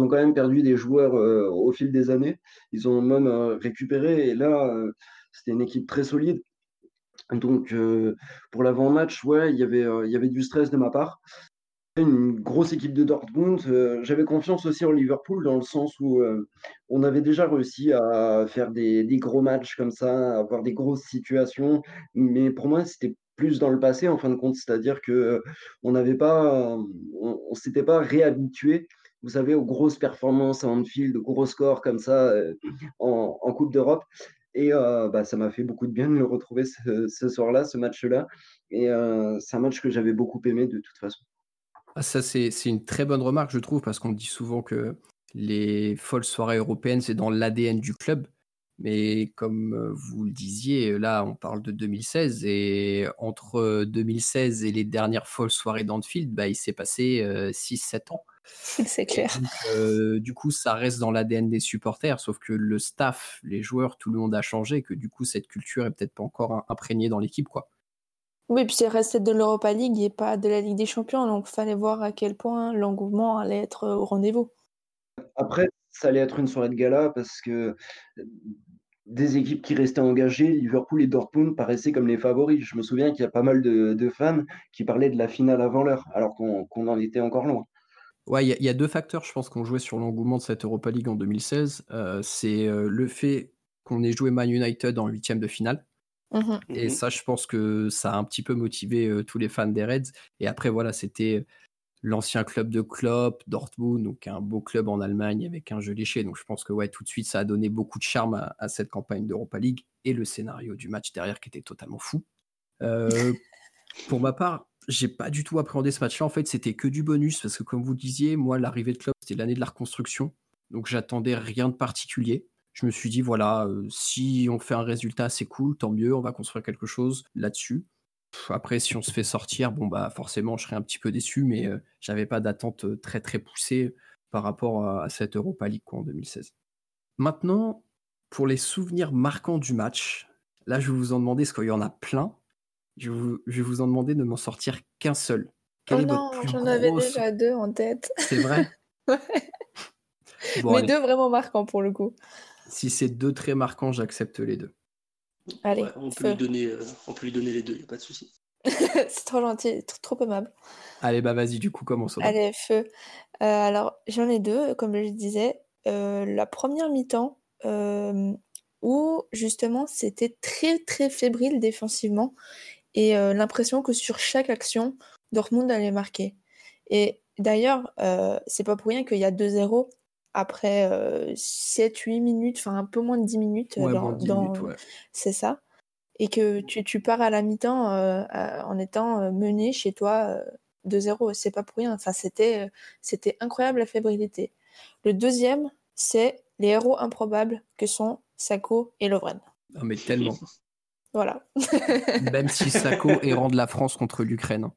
ont quand même perdu des joueurs, euh, au fil des années. Ils ont même, euh, récupéré et là, c'était une équipe très solide. Donc, pour l'avant-match, ouais, il y avait du stress de ma part une grosse équipe de Dortmund. Euh, j'avais confiance aussi en Liverpool dans le sens où euh, on avait déjà réussi à faire des, gros matchs comme ça, à avoir des grosses situations. Mais pour moi, c'était plus dans le passé en fin de compte, c'est-à-dire que euh, on n'avait pas, on, on s'était pas réhabitué, vous savez, aux grosses performances à Anfield, aux gros scores comme ça en, Coupe d'Europe. Et bah, ça m'a fait beaucoup de bien de le retrouver ce soir-là, ce match-là. Et c'est un match que j'avais beaucoup aimé de toute façon. Ah, ça, c'est une très bonne remarque, je trouve, parce qu'on dit souvent que les folles soirées européennes, c'est dans l'ADN du club. Mais comme euh, vous le disiez, là, on parle de 2016. Et entre 2016 et les dernières folles soirées d'Anfield, bah, il s'est passé 6-7 euh, ans. (laughs) C'est clair. Euh, du coup, ça reste dans l'ADN des supporters, sauf que le staff, les joueurs, tout le monde a changé, que du coup, cette culture est peut-être pas encore imprégnée dans l'équipe, quoi. Oui, puis c'est resté de l'Europa League et pas de la Ligue des Champions, donc il fallait voir à quel point l'engouement allait être au rendez-vous. Après, ça allait être une soirée de gala parce que des équipes qui restaient engagées, Liverpool et Dortmund paraissaient comme les favoris. Je me souviens qu'il y a pas mal de, fans qui parlaient de la finale avant l'heure, alors qu'on en était encore loin. Ouais, il y, a deux facteurs, je pense, qu'on jouait sur l'engouement de cette Europa League en 2016. Euh, c'est euh, le fait qu'on ait joué Man United en huitième de finale. Mmh et mmh ça, je pense que ça a un petit peu motivé tous les fans des Reds. Et après, voilà, c'était l'ancien club de Klopp, Dortmund, donc un beau club en Allemagne avec un jeu léché. Donc je pense que ouais, tout de suite, ça a donné beaucoup de charme à, cette campagne d'Europa League et le scénario du match derrière qui était totalement fou. (laughs) pour ma part, j'ai pas du tout appréhendé ce match-là. En fait, c'était que du bonus parce que, comme vous le disiez, moi, l'arrivée de Klopp, c'était l'année de la reconstruction. Donc j'attendais rien de particulier je me suis dit, voilà, si on fait un résultat, c'est cool, tant mieux, on va construire quelque chose là-dessus. Après, si on se fait sortir, bon, bah, forcément, je serais un petit peu déçu, mais j'avais pas d'attente très, très poussée par rapport à, cette Europa League en 2016. Maintenant, pour les souvenirs marquants du match, là, je vais vous en demander, parce qu'il y en a plein, je, vais vous en demander de m'en sortir qu'un seul. oh non, j'en avais déjà deux en tête. C'est vrai (laughs) ouais. Mais deux vraiment marquants pour le coup. Si c'est deux traits marquants, j'accepte les deux. Allez, Ouais, on, peut feu. lui donner, euh, on peut lui donner les deux, y a pas de souci. (laughs) c'est trop gentil, tr- trop aimable. Allez, bah vas-y, du coup, commençons. Allez, feu. Euh, alors, j'en ai deux, comme je disais. Euh, la première mi-temps, euh, où justement c'était très très fébrile défensivement et euh, l'impression que sur chaque action, Dortmund allait marquer. Et d'ailleurs, euh, c'est pas pour rien qu'il y a 2-0 après 7-8 minutes, enfin un peu moins de 10 minutes. Ouais, dans- moins de 10 dans- minutes, ouais. C'est ça. Et que tu, tu pars à la mi-temps euh, en étant euh, mené chez toi euh, 2-0. C'est pas pour rien. Enfin, c'était, euh, c'était incroyable la fébrilité. Le deuxième, c'est les héros improbables que sont Sako et Lovren. Non, mais tellement. Voilà. (laughs) Même si Sako est rang de la France contre l'Ukraine.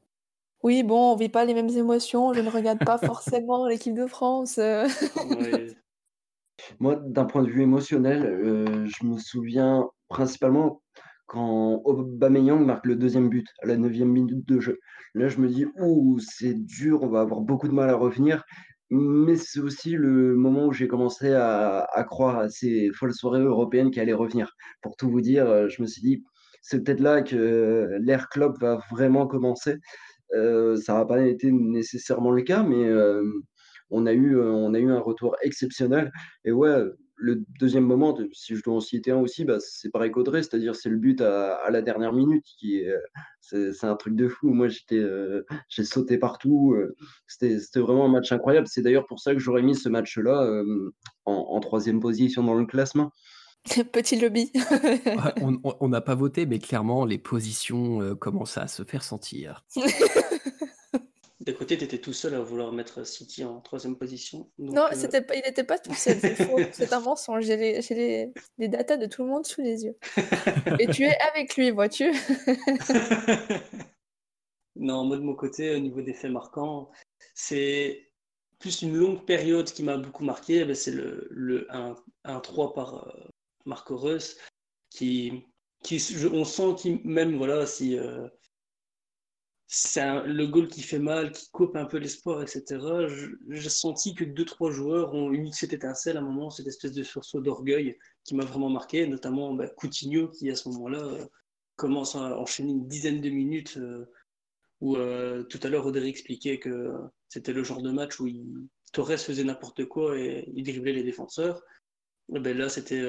Oui, bon, on vit pas les mêmes émotions. Je ne regarde pas forcément (laughs) l'équipe de France. euh. Ouais. (laughs) Moi, d'un point de vue émotionnel, euh, je me souviens principalement quand Aubameyang marque le deuxième but à la neuvième minute de jeu. Là, je me dis, ouh, c'est dur, on va avoir beaucoup de mal à revenir. Mais c'est aussi le moment où j'ai commencé à, à croire à ces folles soirées européennes qui allaient revenir. Pour tout vous dire, euh, je me suis dit, c'est peut-être là que l'ère club va vraiment commencer. Euh, ça n'a pas été nécessairement le cas, mais euh, on, a eu, euh, on a eu un retour exceptionnel. Et ouais, le deuxième moment, si je dois en citer un aussi, bah, c'est pareil qu'Audrey, c'est-à-dire c'est le but à, la dernière minute qui est, c'est, c'est un truc de fou. Moi, j'étais, j'ai sauté partout. C'était, vraiment un match incroyable. C'est d'ailleurs pour ça que j'aurais mis ce match-là euh, en, en troisième position dans le classement. (laughs) Petit lobby. (laughs) On n'a pas voté, mais clairement, les positions euh, commencent à se faire sentir. (laughs) D'un côté, tu étais tout seul à vouloir mettre City en troisième position. donc, non, euh, c'était pas, il n'était pas tout seul, c'est faux. C'est un mensonge. J'ai les, j'ai les, les datas de tout le monde sous les yeux. Et tu es avec lui, vois-tu? Non, moi de mon côté, au niveau des faits marquants, c'est plus une longue période qui m'a beaucoup marqué. ben, c'est le, le 1-3 par euh, Marco Reus, qui, qui on sent qu'il même voilà si euh, c'est le goal qui fait mal, qui coupe un peu l'espoir, etc. J'ai senti que deux trois joueurs ont eu cette étincelle à un moment, cette espèce de sursaut d'orgueil qui m'a vraiment marqué, notamment ben, Coutinho qui à ce moment-là euh, commence à enchaîner une dizaine de minutes. euh, où tout à l'heure Rodri expliquait que c'était le genre de match où Torres faisait n'importe quoi et il driblait les défenseurs. Ben là, c'était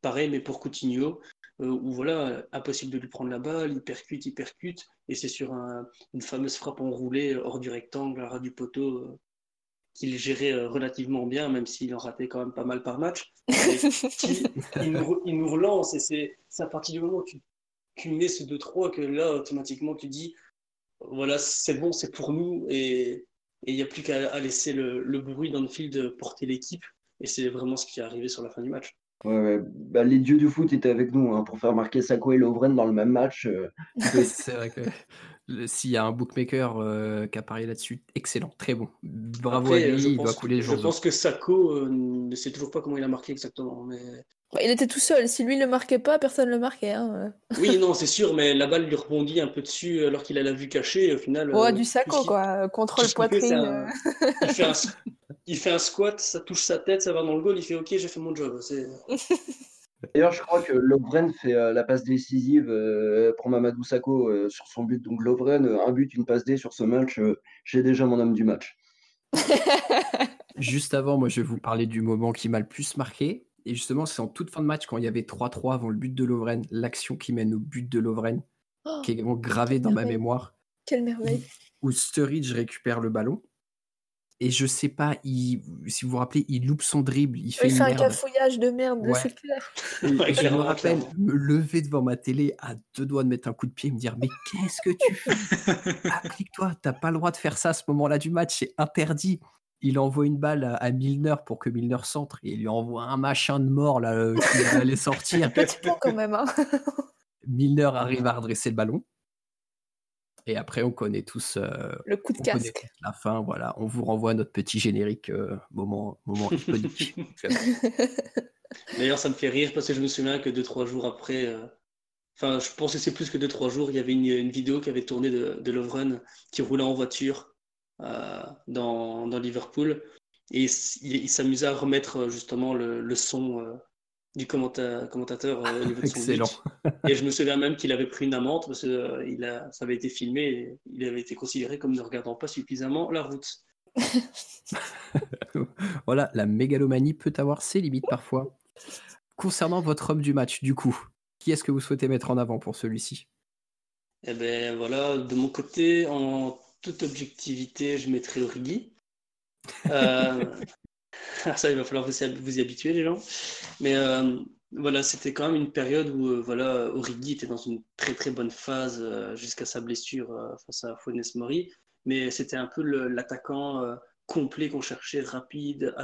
pareil, mais pour Coutinho, euh, où voilà, impossible de lui prendre la balle, il percute, il percute, et c'est sur un- une fameuse frappe enroulée euh, hors du rectangle, à ras du poteau, euh, qu'il gérait relativement bien, même s'il en ratait quand même pas mal par match. (laughs) Qui- il, nous, il nous relance, et c'est à partir du moment où tu, tu mets ce 2-3 que là, automatiquement, tu dis voilà, c'est bon, c'est pour nous et il n'y a plus qu'à laisser le, le bruit dans le field porter l'équipe. Et c'est vraiment ce qui est arrivé sur la fin du match. Ouais, ouais. Bah, les dieux du foot étaient avec nous hein, pour faire marquer Sako et Lovren dans le même match. euh, (laughs) C'est vrai que s'il y a un bookmaker euh, qui a parié là-dessus, excellent, très bon. Bravo Après, à lui, il doit couler les je pense que Sako euh, ne sait toujours pas comment il a marqué exactement. Mais... Il était tout seul. Si lui ne le marquait pas, personne ne le marquait. Hein. Oui, non, c'est sûr, mais la balle lui rebondit un peu dessus alors qu'il a la vue cachée. et Au final, Oh, euh, du saco, quoi. tout Contrôle poitrine. un- euh. il, fait un, (laughs) il fait un squat, ça touche sa tête, ça va dans le goal, il fait OK, j'ai fait mon job. (laughs) D'ailleurs, je crois que Lovren fait euh, la passe décisive euh, pour Mamadou Sakho euh, sur son but. Donc Lovren, euh, un but, une passe D sur ce match. euh, J'ai déjà mon homme du match. (laughs) Juste avant, moi, je vais vous parler du moment qui m'a le plus marqué. Et justement, c'est en toute fin de match, quand il y avait 3-3 avant le but de Lovren, l'action qui mène au but de Lovren, Oh, qui est vraiment gravée dans ma mémoire, quelle merveille. où Sturridge récupère le ballon. Et je sais pas, il, si vous vous rappelez, il loupe son dribble, il fait Il une fait un merde. cafouillage de merde, Ouais. c'est clair. (laughs) Et Ouais, je me rappelle me lever devant ma télé à deux doigts de mettre un coup de pied et me dire Mais qu'est-ce que tu fais? (laughs) Applique-toi, t'as pas le droit de faire ça à ce moment-là du match, c'est interdit. Il envoie une balle à, à Milner pour que Milner centre et il lui envoie un machin de mort là euh, qui allait sortir. (laughs) Petit pont quand même. Hein. (laughs) Milner arrive à redresser le ballon. Et après, on connaît tous euh, Le coup de casque. la fin. Voilà, on vous renvoie notre petit générique euh, moment, moment iconique. (laughs) D'ailleurs, ça me fait rire parce que je me souviens que deux, trois jours après, euh, enfin, je pense que c'est plus que deux, trois jours, il y avait une, une vidéo qui avait tourné de, de Lovren qui roulait en voiture dans, dans Liverpool et il, il s'amusait à remettre euh, justement le, le son euh, du commentateur au niveau de son Excellent. Et je me souviens même qu'il avait pris une amende parce que il a, ça avait été filmé et il avait été considéré comme ne regardant pas suffisamment la route. (laughs) voilà, la mégalomanie peut avoir ses limites parfois. Concernant votre homme du match, du coup, qui est-ce que vous souhaitez mettre en avant pour celui-ci? Eh ben voilà, de mon côté, en toute objectivité, je mettrai Origi. (laughs) Euh, (laughs) ça, il va falloir vous, y habituer, les gens. Mais euh, voilà, c'était quand même une période où euh, voilà, Origi était dans une très très bonne phase jusqu'à sa blessure face à Funes Mori. Mais c'était un peu l'attaquant complet qu'on cherchait, rapide,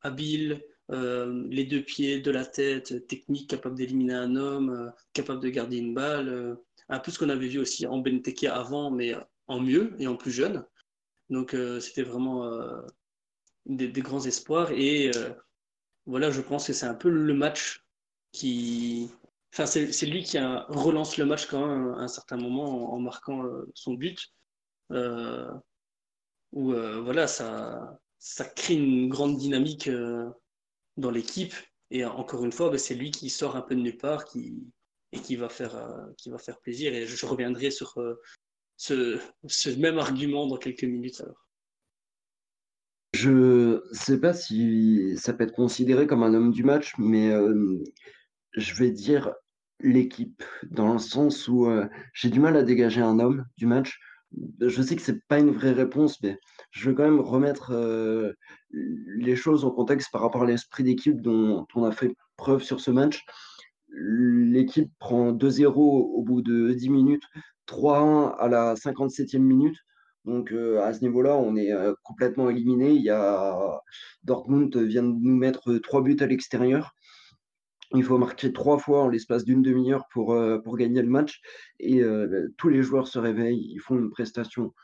habile, les deux pieds, de la tête, technique, capable d'éliminer un homme, capable de garder une balle. un peu ce qu'on avait vu aussi en Benteke avant, mais en mieux et en plus jeune. Donc euh, c'était vraiment euh, des, grands espoirs. Et euh, voilà, je pense que c'est un peu le match qui... Enfin, c'est lui qui relance le match quand même à un certain moment en, marquant son but. où voilà, ça, crée une grande dynamique dans l'équipe. Et encore une fois, ben, c'est lui qui sort un peu de nulle part qui, et qui va, faire, qui va faire plaisir. Et je reviendrai sur ce, même argument dans quelques minutes alors. Je sais pas si ça peut être considéré comme un homme du match, mais euh, je vais dire l'équipe, dans le sens où euh, j'ai du mal à dégager un homme du match. Je sais que c'est pas une vraie réponse, mais je veux quand même remettre euh, les choses en contexte par rapport à l'esprit d'équipe dont on a fait preuve sur ce match. L'équipe prend 2-0 au bout de 10 minutes, 3-1 à la 57e minute. Donc euh, à ce niveau-là, on est euh, complètement éliminé. Il y a Dortmund vient de nous mettre trois buts à l'extérieur. Il faut marquer trois fois en l'espace d'une demi-heure pour, euh, pour gagner le match. Et tous les joueurs se réveillent, ils font une prestation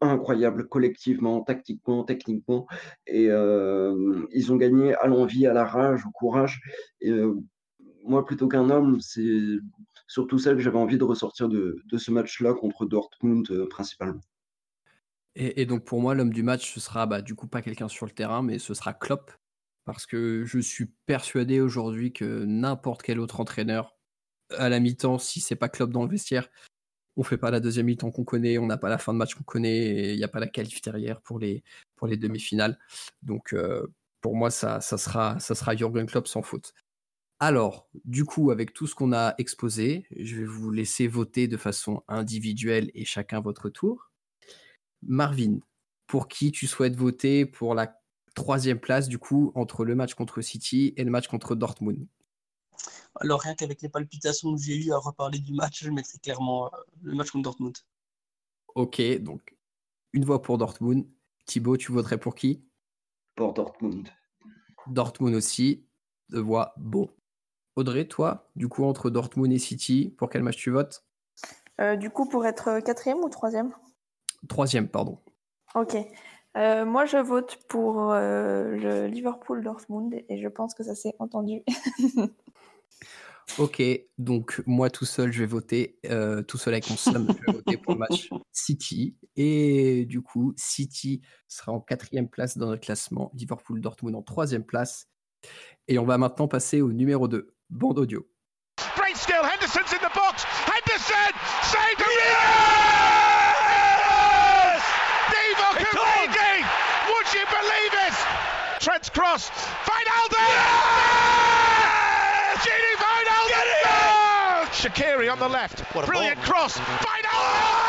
incroyable collectivement, tactiquement, techniquement. Et ils ont gagné à l'envie, à la rage, au courage. Moi, plutôt qu'un homme, c'est surtout ça que j'avais envie de ressortir de, ce match-là contre Dortmund euh, principalement. Et, donc pour moi, l'homme du match, ce sera bah, du coup pas quelqu'un sur le terrain, mais ce sera Klopp. Parce que je suis persuadé aujourd'hui que n'importe quel autre entraîneur, à la mi-temps, si c'est pas Klopp dans le vestiaire, on fait pas la deuxième mi-temps qu'on connaît, on n'a pas la fin de match qu'on connaît, il n'y a pas la qualif derrière pour les, pour les demi-finales. Donc euh, pour moi, ça, ça, sera, ça sera Jürgen Klopp sans faute. Alors, du coup, avec tout ce qu'on a exposé, je vais vous laisser voter de façon individuelle et chacun votre tour. Marvin, pour qui tu souhaites voter pour la troisième place, du coup, entre le match contre City et le match contre Dortmund? Alors, rien qu'avec les palpitations que j'ai eues à reparler du match, je mettrais clairement euh, le match contre Dortmund. Ok, donc une voix pour Dortmund. Thibaut, tu voterais pour qui? Pour Dortmund. Dortmund aussi. Deux voix, beau. Audrey, toi, du coup, entre Dortmund et City, pour quel match tu votes? Euh, Du coup, pour être quatrième ou troisième? Troisième, pardon. Ok. Euh, moi, je vote pour euh, le Liverpool-Dortmund et je pense que ça s'est entendu. (laughs) ok, donc moi tout seul, je vais voter, tout seul avec mon somme, je vais voter pour le match (laughs) City. Et du coup, City sera en quatrième place dans notre classement, Liverpool-Dortmund en troisième place. Et on va maintenant passer au numéro 2 bande audio. Great skill, Henderson's in the box. Henderson saved it. Yes! Divock Origi, would you believe it? Trent's cross, Wijnaldum. Yes! Gini Wijnaldum. Get it! Shakiri on the left, what a brilliant ball. cross. Wijnaldum.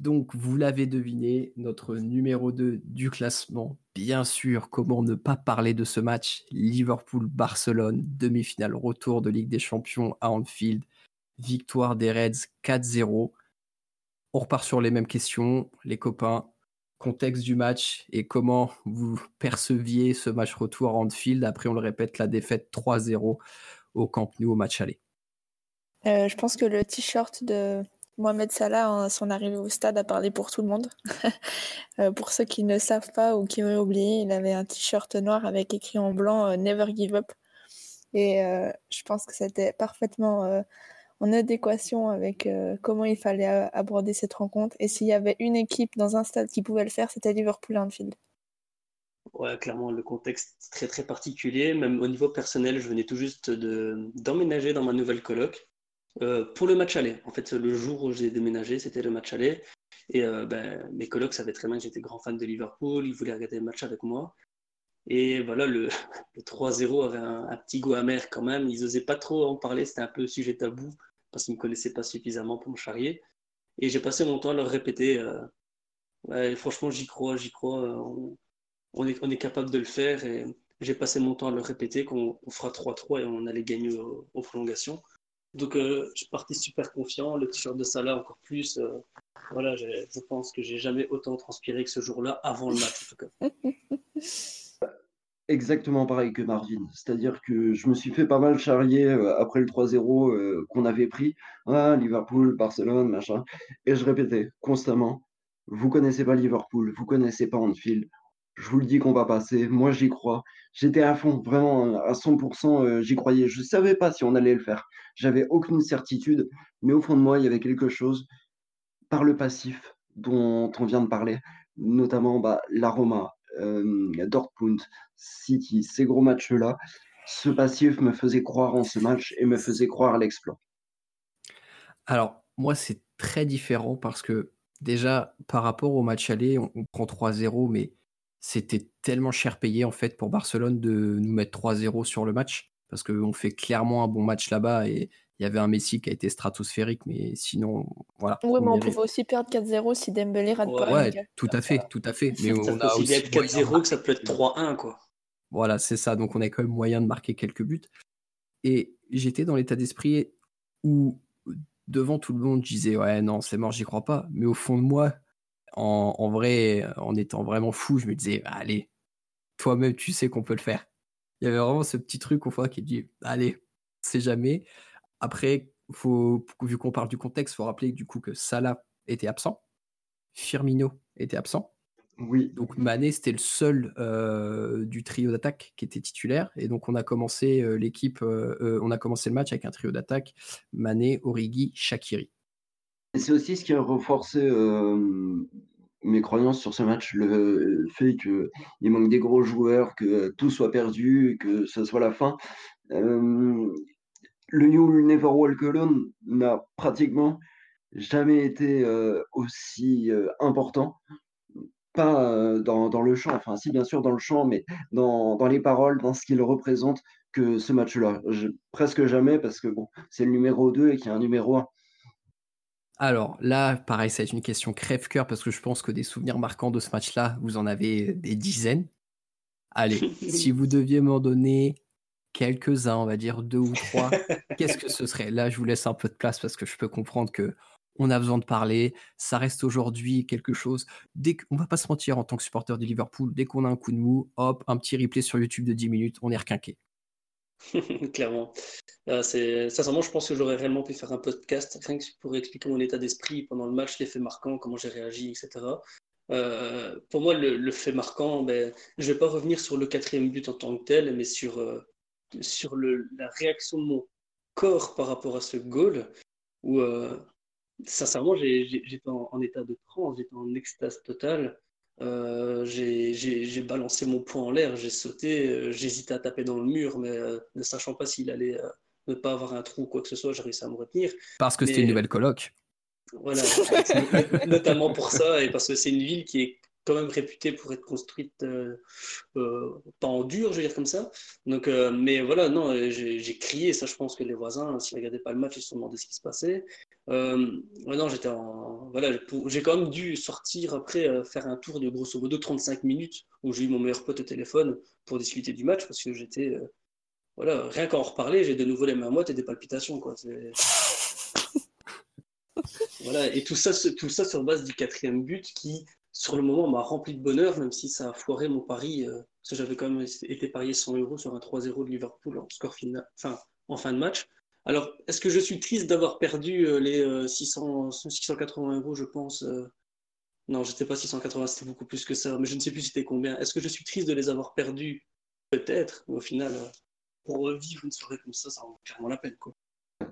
Donc, vous l'avez deviné, notre numéro 2 du classement. Bien sûr, comment ne pas parler de ce match? Liverpool-Barcelone, demi-finale retour de Ligue des Champions à Anfield, victoire des Reds 4-0. On repart sur les mêmes questions, les copains. Contexte du match et comment vous perceviez ce match retour à Anfield. Après, on le répète, la défaite 3-0 au Camp Nou au match aller. Euh, je pense que le t-shirt de Mohamed Salah, son arrivée au stade, a parlé pour tout le monde. (laughs) Euh, pour ceux qui ne savent pas ou qui auraient oublié, il avait un t-shirt noir avec écrit en blanc euh, Never Give Up. Et euh, je pense que c'était parfaitement en adéquation avec comment il fallait aborder cette rencontre. Et s'il y avait une équipe dans un stade qui pouvait le faire, c'était Liverpool Anfield. Ouais, clairement, le contexte très très particulier. Même au niveau personnel, je venais tout juste d'emménager dans ma nouvelle coloc euh, pour le match aller. En fait, le jour où j'ai déménagé, c'était le match aller. Et euh, ben, mes colocs savaient très bien que j'étais grand fan de Liverpool, ils voulaient regarder le match avec moi. Et voilà, le, (laughs) 3-0 avait un, petit goût amer quand même. Ils n'osaient pas trop en parler, c'était un peu sujet tabou parce qu'ils ne me connaissaient pas suffisamment pour me charrier. Et j'ai passé mon temps à leur répéter euh, franchement, j'y crois, j'y crois. On, est, capable de le faire. Et j'ai passé mon temps à leur répéter qu'on fera 3-3 et on allait gagner aux prolongations. Donc, euh, je parti super confiant. Le t-shirt de Salah, encore plus. Euh, voilà, je pense que j'ai jamais autant transpiré que ce jour-là, avant le match. (laughs) Exactement pareil que Marvin. C'est-à-dire que je me suis fait pas mal charrier euh, après le 3-0 qu'on avait pris. Ah, Liverpool, Barcelone, machin. Et je répétais constamment vous connaissez pas Liverpool, vous connaissez pas Anfield, je vous le dis qu'on va passer. Moi, j'y crois. J'étais à fond, vraiment à 100%, euh, j'y croyais. Je ne savais pas si on allait le faire. J'avais aucune certitude, mais au fond de moi, il y avait quelque chose par le passif dont on vient de parler, notamment bah, la Roma, euh, Dortmund, City, ces gros matchs-là. Ce passif me faisait croire en ce match et me faisait croire à l'exploit. Alors, moi, c'est très différent parce que déjà, par rapport au match aller, on, on prend 3-0, mais c'était tellement cher payé en fait pour Barcelone de nous mettre 3-0 sur le match parce qu'on fait clairement un bon match là-bas et il y avait un Messi qui a été stratosphérique mais sinon voilà. Oui, mais on pouvait aussi perdre 4-0 si Dembélé rate pas. Ouais, tout à fait, tout à fait. Mais on a aussi être 4-0 que ça peut être 3-1 quoi. Voilà, c'est ça. Donc on a quand même moyen de marquer quelques buts. Et j'étais dans l'état d'esprit où devant tout le monde, je disais ouais non c'est mort, j'y crois pas. Mais au fond de moi, en, vrai, en étant vraiment fou, je me disais, allez, toi-même, tu sais qu'on peut le faire. Il y avait vraiment ce petit truc au fond qui dit, allez, c'est jamais. Après, faut, vu qu'on parle du contexte, il faut rappeler du coup que Salah était absent, Firmino était absent. Oui. Donc Mané, c'était le seul euh, du trio d'attaque qui était titulaire. Et donc on a commencé euh, l'équipe, euh, on a commencé le match avec un trio d'attaque Mané, Origi, Shakiri. C'est aussi ce qui a renforcé mes croyances sur ce match, le fait qu'il manque des gros joueurs, que tout soit perdu, que ce soit la fin. le You Never Walk Alone n'a pratiquement jamais été aussi important. Pas dans, le chant, enfin si bien sûr dans le chant, mais dans, dans les paroles, dans ce qu'il représente que ce match-là. Presque jamais parce que bon, c'est le numéro 2 et qu'il y a un numéro 1. Alors là, pareil, ça va être une question crève-cœur parce que je pense que des souvenirs marquants de ce match-là, vous en avez des dizaines. Allez, (laughs) si vous deviez m'en donner quelques-uns, on va dire deux ou trois, (laughs) qu'est-ce que ce serait? Là, je vous laisse un peu de place parce que je peux comprendre que on a besoin de parler. Ça reste aujourd'hui quelque chose. Dès qu'on va pas se mentir en tant que supporter du Liverpool, dès qu'on a un coup de mou, hop, un petit replay sur YouTube de 10 minutes, on est requinqué. (laughs) Clairement. Euh, sincèrement, je pense que j'aurais réellement pu faire un podcast rien que pour expliquer mon état d'esprit pendant le match, les faits marquants, comment j'ai réagi, etc. Euh, pour moi, le, fait marquant, ben, je ne vais pas revenir sur le quatrième but en tant que tel, mais sur, euh, sur la réaction de mon corps par rapport à ce goal, où sincèrement, j'étais en, en, état de transe, j'étais en extase totale. Euh, j'ai balancé mon poing en l'air, j'ai sauté, euh, j'hésitais à taper dans le mur, mais euh, ne sachant pas s'il allait ne pas avoir un trou ou quoi que ce soit, j'ai réussi à me retenir. Parce que c'était une nouvelle coloc. Voilà, (laughs) notamment pour ça, et parce que c'est une ville qui est quand même réputée pour être construite pas en dur, je veux dire comme ça. Donc, mais voilà, non, j'ai crié, ça je pense que les voisins, s'ils regardaient pas le match, ils se sont demandé ce qui se passait. Euh, non, j'étais voilà, j'ai quand même dû sortir après euh, faire un tour de grosso modo 35 minutes où j'ai eu mon meilleur pote au téléphone pour discuter du match parce que j'étais euh, voilà, rien qu'en reparler, j'ai de nouveau les mains moites et des palpitations quoi. (laughs) voilà, et tout ça, tout ça sur base du quatrième but qui, sur le moment, m'a rempli de bonheur, même si ça a foiré mon pari, parce que j'avais quand même été parié 100 euros sur un 3-0 de Liverpool en score final, en fin de match. Alors, est-ce que je suis triste d'avoir perdu euh, les 600, 680 euros, je pense euh? Non, je sais pas 680, c'était beaucoup plus que ça, mais je ne sais plus c'était combien. Est-ce que je suis triste de les avoir perdus? Peut-être, mais au final, euh, pour revivre une soirée comme ça, ça vaut clairement la peine. Quoi.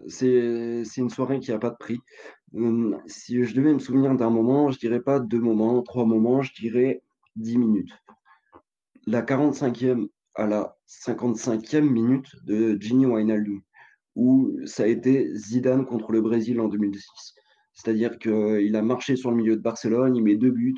C'est une soirée qui a pas de prix. Hum, si je devais me souvenir d'un moment, je dirais pas deux moments, trois moments, je dirais dix minutes. La 45e à la 55e minute de Gini Wijnaldum, où ça a été Zidane contre le Brésil en 2006. C'est-à-dire qu'il a marché sur le milieu de Barcelone, il met deux buts,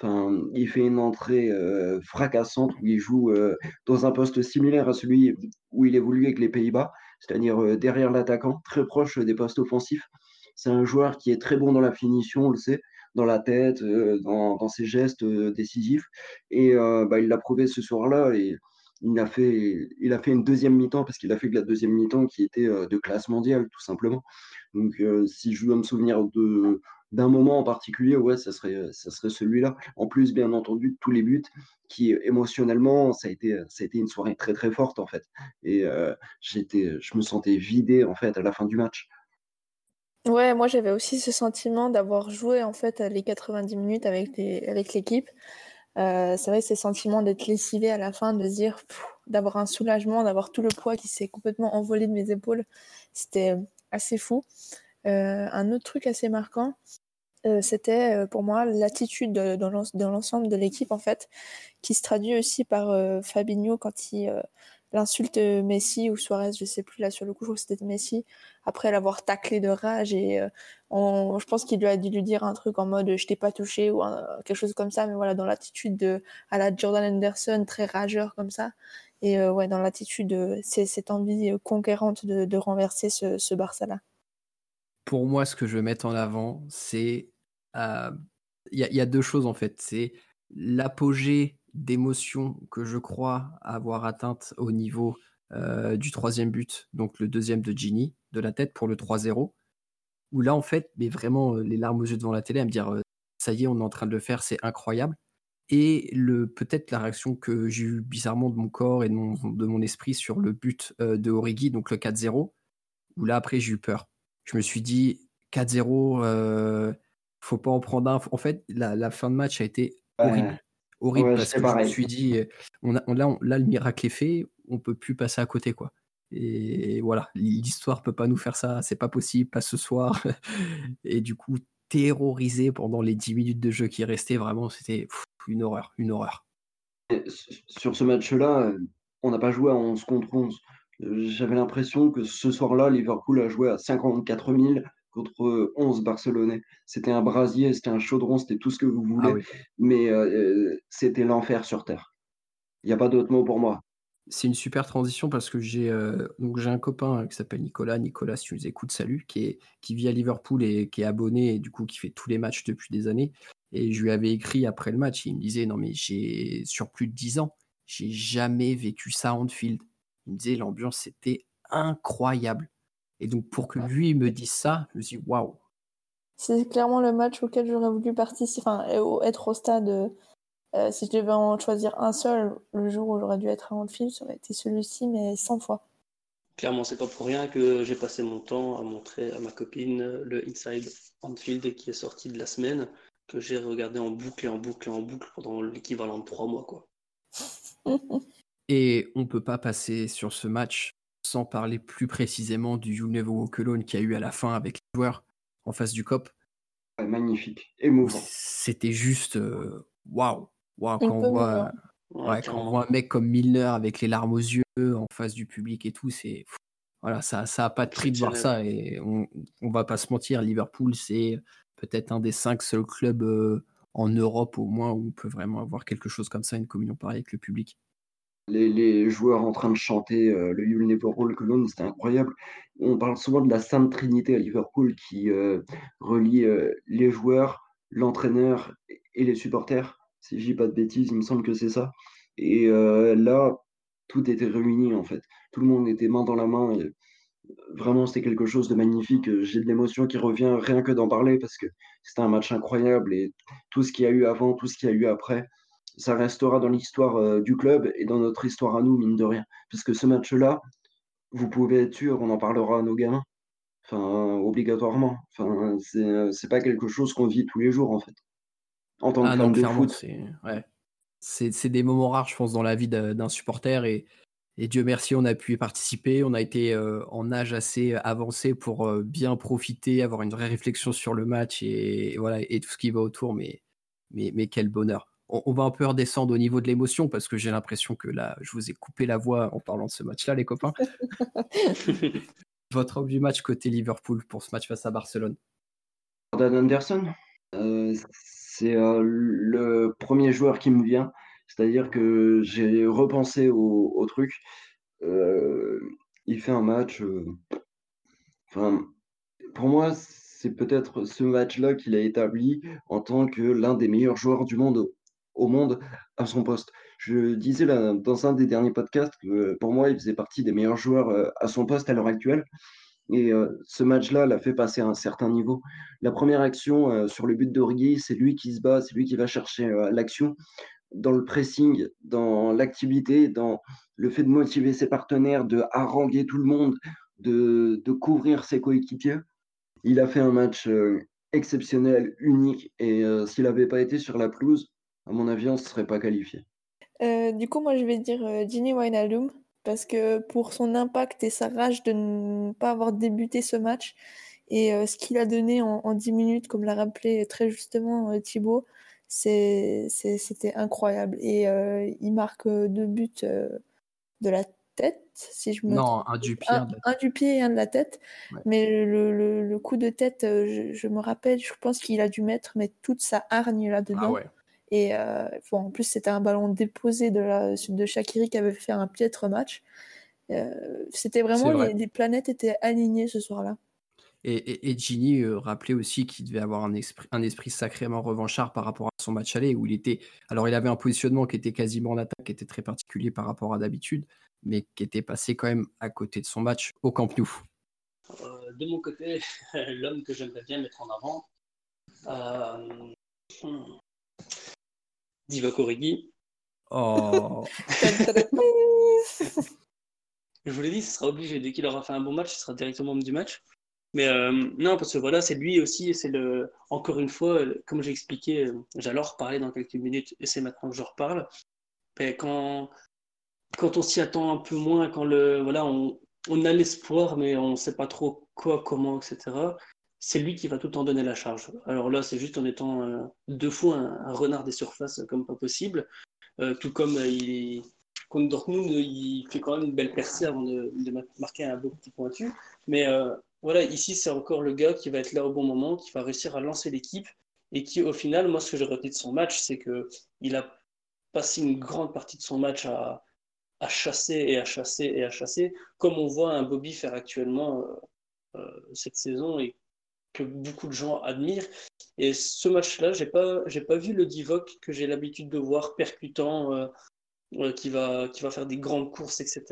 Enfin, il fait une entrée euh, fracassante où il joue euh, dans un poste similaire à celui où il évolue avec les Pays-Bas, c'est-à-dire euh, derrière l'attaquant, très proche des postes offensifs. C'est un joueur qui est très bon dans la finition, on le sait, dans la tête, dans, ses gestes décisifs. Et bah, il l'a prouvé ce soir-là. Et il a fait, il a fait une deuxième mi-temps parce qu'il a fait que la deuxième mi-temps qui était de classe mondiale, tout simplement. Donc, si je dois me souvenir de, d'un moment en particulier, ouais, ça serait, ça serait celui-là. En plus, bien entendu, tous les buts qui, émotionnellement, ça a été, ça a été une soirée très, très forte, en fait. Et j'étais, je me sentais vidé, en fait, à la fin du match. Ouais, moi, j'avais aussi ce sentiment d'avoir joué, en fait, les 90 minutes avec, avec l'équipe. c'est vrai, ces sentiments d'être lessivé à la fin, de dire, d'avoir un soulagement, d'avoir tout le poids qui s'est complètement envolé de mes épaules, c'était assez fou. Euh, un autre truc assez marquant, euh, c'était euh, pour moi l'attitude dans l'ensemble de l'équipe en fait, qui se traduit aussi par Fabinho quand il l'insulte Messi ou Suarez, je sais plus là sur le coup, je crois que c'était Messi, après l'avoir taclé de rage et je pense qu'il lui a dû lui dire un truc en mode je t'ai pas touché ou quelque chose comme ça, mais voilà dans l'attitude à la Jordan Anderson très rageur comme ça et ouais dans l'attitude c'est cette envie conquérante de, renverser ce, ce Barça là pour moi, ce que je veux mettre en avant, c'est. Euh, il y, a deux choses en fait. C'est l'apogée d'émotion que je crois avoir atteinte au niveau euh, du troisième but, donc le deuxième de Ginny, de la tête pour le 3-0. Où là, en fait, mais vraiment euh, les larmes aux yeux devant la télé à me dire ça y est, on est en train de le faire, c'est incroyable. Et le peut-être la réaction que j'ai eue bizarrement de mon corps et de mon, de mon esprit sur le but de Origi, donc le 4-0, où là après j'ai eu peur je me suis dit 4-0, euh, faut pas en prendre un. En fait, la, fin de match a été horrible. Horrible parce que je me suis dit, on a, là, là, le miracle est fait, on peut plus passer à côté. quoi. Et voilà, l'histoire peut pas nous faire ça, c'est pas possible, pas ce soir. (laughs) Et du coup, terrorisé pendant les 10 minutes de jeu qui restaient, vraiment, c'était une horreur, une horreur. Sur ce match-là, on n'a pas joué à 11 contre 11. J'avais l'impression que ce soir-là, Liverpool a joué à 54 000 contre 11 Barcelonais. C'était un brasier, c'était un chaudron, c'était tout ce que vous ah voulez, mais euh, c'était l'enfer sur Terre. Il n'y a pas d'autre mot pour moi. C'est une super transition parce que j'ai euh, donc j'ai un copain qui s'appelle Nicolas. Nicolas, si tu nous écoutes, salut, qui, est, qui vit à Liverpool et qui est abonné et du coup qui fait tous les matchs depuis des années. Et je lui avais écrit après le match, il me disait non mais j'ai sur plus de 10 ans, j'ai jamais vécu ça à Anfield. Il me disait l'ambiance c'était incroyable. Et donc pour que lui me dise ça, je me suis dit waouh. C'est clairement le match auquel j'aurais voulu participer, enfin être au stade. Euh, si je devais en choisir un seul, le jour où j'aurais dû être à Anfield, ça aurait été celui-ci, mais 100 fois. Clairement, c'est pas pour rien que j'ai passé mon temps à montrer à ma copine le Inside Anfield qui est sorti de la semaine, que j'ai regardé en boucle et en boucle et en boucle pendant l'équivalent de trois mois, quoi. (laughs) Et on ne peut pas passer sur ce match sans parler plus précisément du You Never Walk Alone qu'il y a eu à la fin avec les joueurs en face du COP. Magnifique, émouvant. C'était juste euh, waouh! Wow. Quand, on voit, un mec comme Milner avec les larmes aux yeux en face du public et tout, c'est voilà, ça ça a pas de prix de voir ça et on, on va pas se mentir, Liverpool c'est peut-être un des cinq seuls clubs euh, en Europe au moins où on peut vraiment avoir quelque chose comme ça, une communion pareille avec le public les, joueurs en train de chanter euh, le You'll Never Walk Alone, c'était incroyable. On parle souvent de la Sainte Trinité à Liverpool qui euh, relie euh, les joueurs, l'entraîneur et les supporters. Si je dis pas de bêtises, il me semble que c'est ça. Et là, tout était réuni en fait. Tout le monde était main dans la main. vraiment, c'était quelque chose de magnifique. J'ai de l'émotion qui revient rien que d'en parler parce que c'était un match incroyable et tout ce qu'il y a eu avant, tout ce qu'il y a eu après, ça restera dans l'histoire euh, du club et dans notre histoire à nous, mine de rien. Parce que ce match-là, vous pouvez être sûr, on en parlera à nos gamins, enfin, obligatoirement. Enfin, c'est, euh, pas quelque chose qu'on vit tous les jours, en fait. En tant que ah de foot. C'est, ouais. des moments rares, je pense, dans la vie d'un supporter et, Et Dieu merci, on a pu y participer. On a été en âge assez avancé pour bien profiter, avoir une vraie réflexion sur le match et, voilà et tout ce qui va autour. Mais, mais, mais quel bonheur. On, va un peu redescendre au niveau de l'émotion parce que j'ai l'impression que là, je vous ai coupé la voix en parlant de ce match-là, les copains. (laughs) Votre homme du match côté Liverpool pour ce match face à Barcelone Jordan Anderson, c'est le premier joueur qui me vient. C'est-à-dire que j'ai repensé au, truc. il fait un match. enfin, pour moi, c'est peut-être ce match-là qu'il a établi en tant que l'un des meilleurs joueurs du monde au monde à son poste. Je disais dans un des derniers podcasts que pour moi, il faisait partie des meilleurs joueurs à son poste à l'heure actuelle. Et ce match-là l'a fait passer à un certain niveau. La première action sur le but d'Origi, c'est lui qui se bat, c'est lui qui va chercher l'action dans le pressing, dans l'activité, dans le fait de motiver ses partenaires, de haranguer tout le monde, de, de couvrir ses coéquipiers. Il a fait un match exceptionnel, unique, et s'il n'avait pas été sur la pelouse, à mon avis, on ne serait pas qualifié. du coup, moi, je vais dire Ginny Wijnaldum parce que pour son impact et sa rage de ne pas avoir débuté ce match et ce qu'il a donné en, en, 10 minutes, comme l'a rappelé très justement Thibaut, c'était incroyable. Et il marque deux buts de la tête, si je me Non, un du pied. Un, du pied et un de la tête. Mais le, le, coup de tête, je, me rappelle, je pense qu'il a dû mettre mais toute sa hargne là-dedans. Ah et bon, en plus, c'était un ballon déposé de, la, de Shakiri qui avait fait un piètre match. c'était vraiment, les, les, planètes étaient alignées ce soir-là. Et, et, Gini euh, rappelait aussi qu'il devait avoir un esprit, un esprit sacrément revanchard par rapport à son match aller, où il était. Alors, il avait un positionnement qui était quasiment en attaque, qui était très particulier par rapport à d'habitude, mais qui était passé quand même à côté de son match au Camp Nou. Euh, de mon côté, (laughs) l'homme que j'aimerais bien mettre en avant, euh, Divock Origi. Oh. (laughs) Je vous l'ai dit, ce sera obligé. Dès qu'il aura fait un bon match, ce sera directement homme du match. Mais euh, non, parce que voilà, c'est lui aussi, c'est le, encore une fois, comme j'ai expliqué, euh, j'allais reparler dans quelques minutes, et c'est maintenant que je reparle. Mais quand, quand on s'y attend un peu moins, quand le, voilà, on, on a l'espoir, mais on ne sait pas trop quoi, comment, etc., c'est lui qui va tout en donner la charge. Alors là, c'est juste en étant euh, deux fois un, renard des surfaces comme pas possible, tout comme il contre Dortmund, il fait quand même une belle percée avant de, marquer un beau petit pointu. Mais voilà, ici, c'est encore le gars qui va être là au bon moment, qui va réussir à lancer l'équipe et qui, au final, moi, ce que j'ai retenu de son match, c'est qu'il a passé une grande partie de son match à, chasser et à chasser et à chasser, comme on voit un Bobby faire actuellement euh, euh, cette saison que beaucoup de gens admirent. Et ce match-là, j'ai pas, j'ai pas vu le Divock que j'ai l'habitude de voir percutant, euh, qui va, qui va faire des grandes courses, etc.,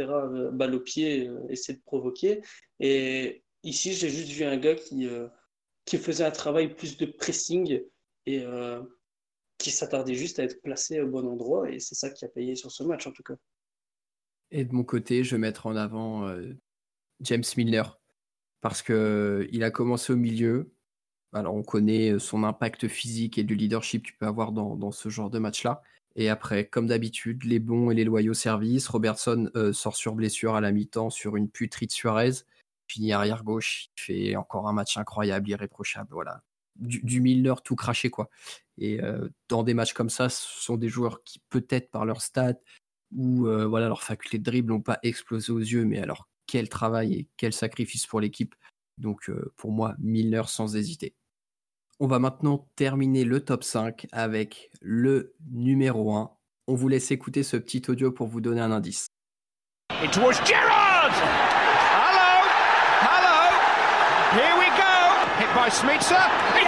balle au pied, essayer de provoquer. Et Ici, j'ai juste vu un gars qui, euh, qui faisait un travail plus de pressing et euh, qui s'attardait juste à être placé au bon endroit. Et c'est ça qui a payé sur ce match, en tout cas. Et de mon côté, je vais mettre en avant euh, James Milner parce qu'il a commencé au milieu. Alors, on connaît son impact physique et du leadership que tu peux avoir dans, ce genre de match-là. Et après, comme d'habitude, les bons et les loyaux services. Robertson sort sur blessure à la mi-temps sur une puterie de Suarez finit arrière gauche, il fait encore un match incroyable, irréprochable, voilà. Du, du tout craché, quoi. Et euh, dans des matchs comme ça, ce sont des joueurs qui, peut-être par leur stade ou euh, voilà, leur faculté de dribble, n'ont pas explosé aux yeux, mais alors quel travail et quel sacrifice pour l'équipe. Donc euh, pour moi, Milner sans hésiter. On va maintenant terminer le top 5 avec le numéro 1. On vous laisse écouter ce petit audio pour vous donner un indice. by Smitsa. It's in! It's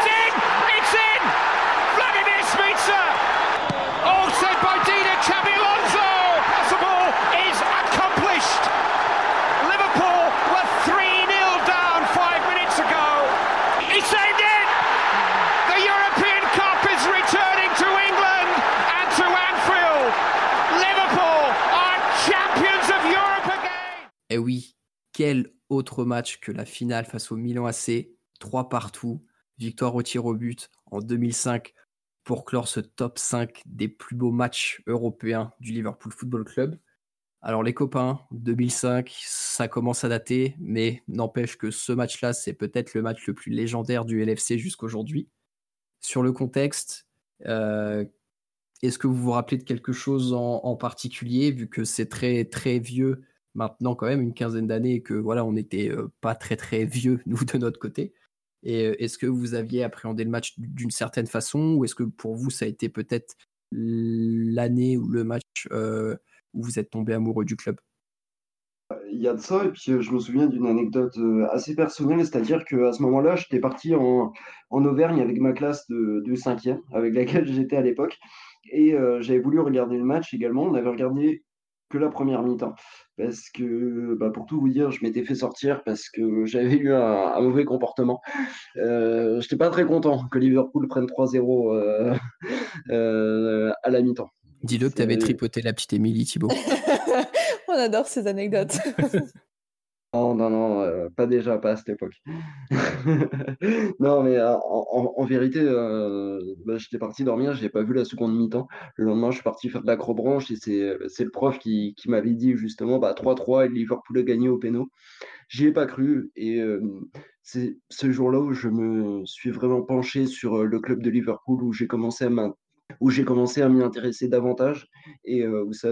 Eh oui, quel autre match que la finale face au Milan AC 3 partout, victoire au tir au but en 2005 pour clore ce top 5 des plus beaux matchs européens du Liverpool Football Club. Alors les copains, 2005, ça commence à dater, mais n'empêche que ce match-là, c'est peut-être le match le plus légendaire du LFC jusqu'aujourd'hui. Sur le contexte, euh, est-ce que vous vous rappelez de quelque chose en, particulier, vu que c'est très très vieux maintenant quand même, une quinzaine d'années, et que voilà, on n'était euh, pas très très vieux, (laughs) nous, de notre côté. Et euh, est-ce que vous aviez appréhendé le match d'une certaine façon, ou est-ce que pour vous, ça a été peut-être l'année ou le match où vous êtes tombé amoureux du club? Il y a de ça, et puis je me souviens d'une anecdote assez personnelle, c'est-à-dire qu'à ce moment-là, j'étais parti en, Auvergne avec ma classe de, de 5e, avec laquelle (laughs) j'étais à l'époque, et j'avais voulu regarder le match également. On avait regardé que la première mi-temps, parce que, bah, pour tout vous dire, je m'étais fait sortir parce que j'avais eu un, mauvais comportement. Je n'étais pas très content que Liverpool prenne 3-0 (laughs) à la mi-temps. Dis-le que tu avais tripoté la petite Émilie, Thibaut. (laughs) On adore ces anecdotes. (laughs) non, non, non, euh, pas déjà, pas à cette époque. (laughs) non, mais euh, en, vérité, euh, bah, j'étais parti dormir, je n'ai pas vu la seconde mi-temps. Le lendemain, je suis parti faire de l'acrobranche et c'est le prof qui, m'avait dit justement bah, 3-3 et Liverpool a gagné au péno. J'y ai pas cru et c'est ce jour-là où je me suis vraiment penché sur le club de Liverpool, où j'ai commencé à où j'ai commencé à m'y intéresser davantage et euh, où, ça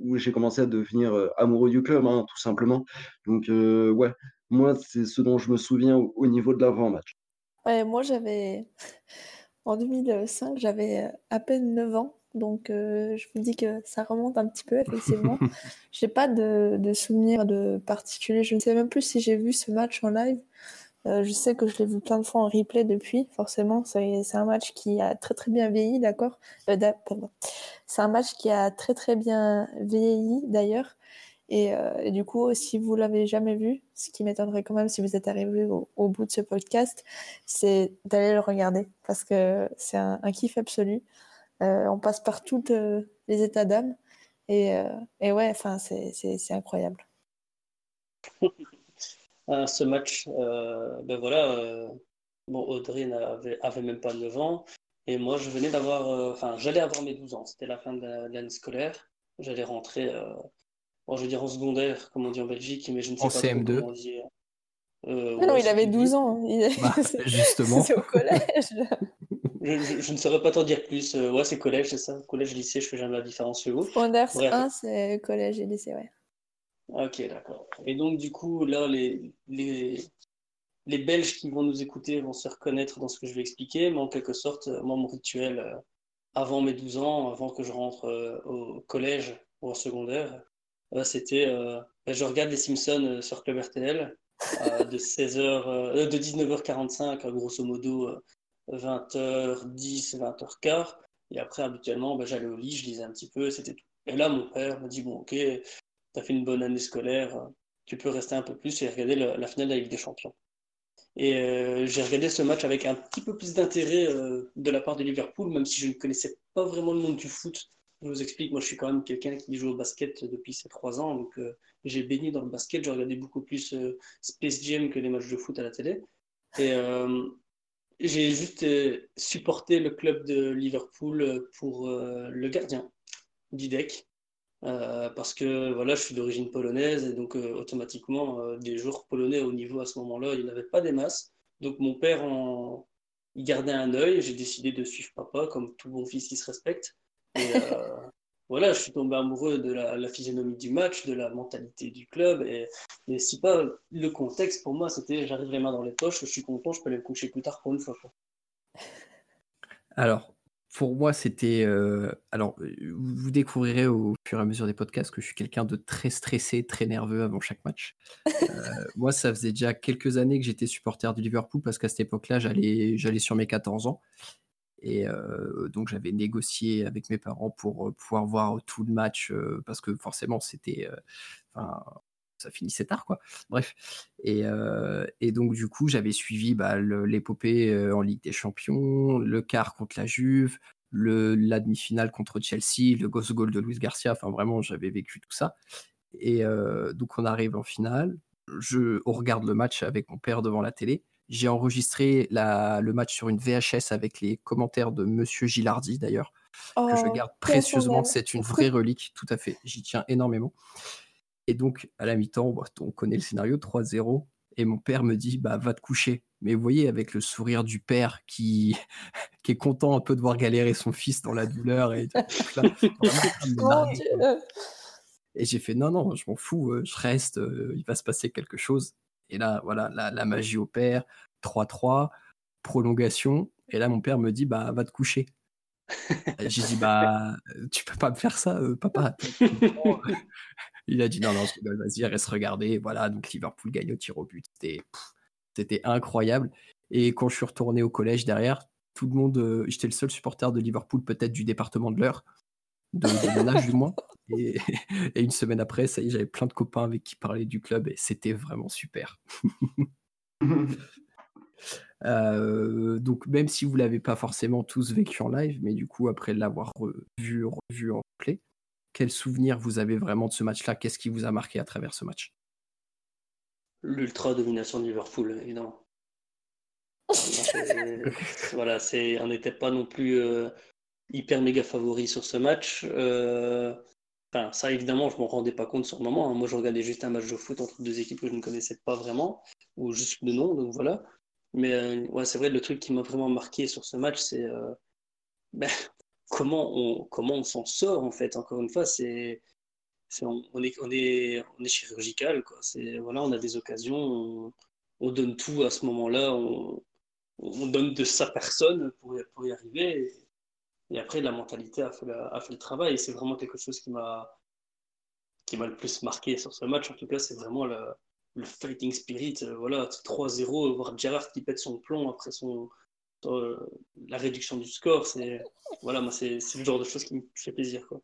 où j'ai commencé à devenir euh, amoureux du club, hein, tout simplement. Donc, euh, ouais, moi, c'est ce dont je me souviens au, niveau de l'avant-match. Ouais, moi, j'avais. En 2005, j'avais à peine 9 ans. Donc, je vous dis que ça remonte un petit peu, effectivement. (laughs) j'ai pas de, de souvenirs de particulier. Je ne sais même plus si j'ai vu ce match en live. Euh, je sais que je l'ai vu plein de fois en replay depuis, forcément. C'est un match qui a très très bien vieilli, d'accord? Euh, C'est un match qui a très très bien vieilli, d'ailleurs. Euh, et, du coup, si vous l'avez jamais vu, ce qui m'étonnerait quand même si vous êtes arrivé au, bout de ce podcast, c'est d'aller le regarder parce que c'est un, kiff absolu. on passe par tous les états d'âme et, et ouais, enfin, c'est incroyable. (laughs) ce match, euh, ben voilà, euh, bon, Audrey n'avait avait même pas 9 ans, et moi je venais d'avoir, euh, enfin, j'allais avoir mes 12 ans, c'était la fin de l'année scolaire, j'allais rentrer, bon, je veux dire en secondaire, comme on dit en Belgique, mais je ne sais en pas CM2. comment dire. Ah non, il avait 12 ans. Bah, (laughs) justement. c'est au collège. (laughs) je, ne saurais pas t'en dire plus. ouais, c'est collège, c'est ça. Collège, lycée, je fais jamais la différence chez vous. Secondaire 1, c'est collège et lycée, ouais. Ok, d'accord. Et donc, du coup, là, les, les, les Belges qui vont nous écouter vont se reconnaître dans ce que je vais expliquer, mais en quelque sorte, euh, moi, mon rituel, euh, avant mes 12 ans, avant que je rentre euh, au collège ou en secondaire, c'était je regarde les Simpsons sur Club RTL de (laughs) 16h, de 19h45 grosso modo 20h10, 20h15. Et après, habituellement, ben, j'allais au lit, je lisais un petit peu, c'était tout. Et là, mon père me dit Bon, ok, tu fait une bonne année scolaire, euh, tu peux rester un peu plus et regarder la finale de la Ligue des Champions. Et euh, j'ai regardé ce match avec un petit peu plus d'intérêt euh, de la part de Liverpool, même si je ne connaissais pas vraiment le monde du foot. Je vous explique, moi je suis quand même quelqu'un qui joue au basket depuis ces trois ans, donc j'ai baigné dans le basket, j'ai regardé beaucoup plus Space Jam que les matchs de foot à la télé. Et j'ai juste supporté le club de Liverpool pour le gardien, Didek, euh, parce que voilà, je suis d'origine polonaise et donc euh, automatiquement, euh, des joueurs polonais au niveau à ce moment-là, il n'y avait pas des masses. Donc mon père, en... il gardait un œil. J'ai décidé de suivre papa, comme tout bon fils qui se respecte. Et (laughs) voilà, je suis tombé amoureux de la, physionomie du match, de la mentalité du club. Et, et si pas le contexte, pour moi, c'était j'arrive les mains dans les poches, je suis content, je peux aller me coucher plus tard pour une fois. Alors, pour moi, c'était. Euh, alors, vous découvrirez au fur et à mesure des podcasts que je suis quelqu'un de très stressé, très nerveux avant chaque match. (laughs) Euh, moi, ça faisait déjà quelques années que j'étais supporter du Liverpool parce qu'à cette époque-là, j'allais, j'allais sur mes 14 ans. Et euh, donc, j'avais négocié avec mes parents pour pouvoir voir tout le match parce que forcément, c'était ça finissait tard, quoi. Bref. Et, euh, et donc, du coup, j'avais suivi bah, l'épopée euh, en Ligue des Champions, le quart contre la Juve, la demi-finale contre Chelsea, le ghost goal de Luis Garcia. Enfin, vraiment, j'avais vécu tout ça. Et euh, donc, on arrive en finale. Je, on regarde le match avec mon père devant la télé. J'ai enregistré la, le match sur une VHS avec les commentaires de Monsieur Gilardi, d'ailleurs. que je Oh, garde précieusement. C'est une vraie relique, tout à fait. J'y tiens énormément. Et donc, à la mi-temps, bah, on connaît le scénario 3-0. Et mon père me dit bah, Va te coucher. Mais vous voyez, avec le sourire du père qui, (laughs) qui est content un peu de voir galérer son fils dans la douleur. Et, tout vraiment. (laughs) Et j'ai fait non, non, je m'en fous, euh, je reste, euh, il va se passer quelque chose. Et là, voilà, la, la magie opère, 3-3, prolongation. Et là, mon père me dit, bah, va te coucher. (laughs) J'ai dit, bah, tu peux pas me faire ça, euh, papa. Il a dit, non, non, vas-y, reste regarder. Voilà, donc Liverpool gagne au tir au but. C'était incroyable. Et quand je suis retourné au collège derrière, tout le monde, euh, j'étais le seul supporter de Liverpool, peut-être du département de l'heure, de, de mon âge du moins. (laughs) Et, et une semaine après, ça y est, j'avais plein de copains avec qui parler du club et c'était vraiment super. (laughs) Euh, donc même si vous l'avez pas forcément tous vécu en live, mais du coup après l'avoir vu, revu en replay, quel souvenir vous avez vraiment de ce match-là? Qu'est-ce qui vous a marqué à travers ce match? L'ultra domination de Liverpool, évidemment. (laughs) Voilà, c'est, on n'était pas non plus euh, hyper méga favori sur ce match. Euh, enfin, ça, évidemment, je m'en rendais pas compte sur le moment. hein. Moi, je regardais juste un match de foot entre deux équipes que je ne connaissais pas vraiment, ou juste de nom, donc voilà. Mais euh, ouais, c'est vrai, le truc qui m'a vraiment marqué sur ce match, c'est euh, (laughs) ben, comment on, comment on s'en sort, en fait. Encore une fois, c'est, on, est, on est, on est chirurgical, quoi. C'est, voilà, on a des occasions, on, on donne tout à ce moment-là, on, on donne de sa personne pour y, pour y arriver. Et, après, la mentalité a fait, a fait le travail. C'est vraiment quelque chose qui m'a qui m'a le plus marqué sur ce match. En tout cas, c'est vraiment le, le fighting spirit. Euh, Voilà, 3-0, voir Gerrard qui pète son plomb après son, euh, la réduction du score. C'est voilà, moi, c'est c'est le genre de choses qui me fait plaisir. Quoi.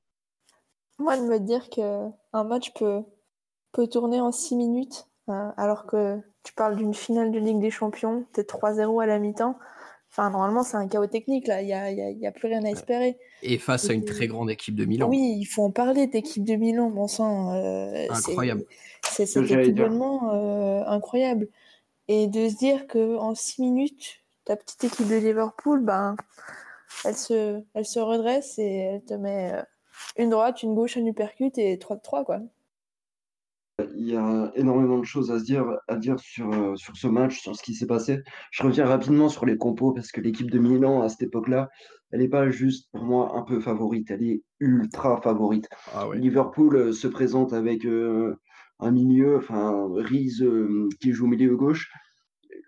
Moi, de me dire qu'un match peut, peut tourner en 6 minutes, euh, alors que tu parles d'une finale de Ligue des Champions, t'es 3-0 à la mi-temps. Enfin, normalement, c'est un chaos technique, là. Il n'y a, y a- il y a plus rien à espérer. Et face à une très grande équipe de Milan. Oui, il faut en parler d'équipe de Milan, bon sang. euh, c'est- Incroyable. C'est également euh, incroyable. Et de se dire qu'en 6 minutes, ta petite équipe de Liverpool, ben, elle, se, elle se redresse et elle te met euh, une droite, une gauche, un uppercut et 3-3, quoi. Il y a énormément de choses à se dire, à dire sur, euh, sur ce match, sur ce qui s'est passé. Je reviens rapidement sur les compos parce que l'équipe de Milan, à cette époque-là, elle n'est pas juste pour moi un peu favorite, elle est ultra favorite. Ah ouais. Liverpool euh, se présente avec euh, un milieu, enfin, Riz euh, qui joue milieu gauche.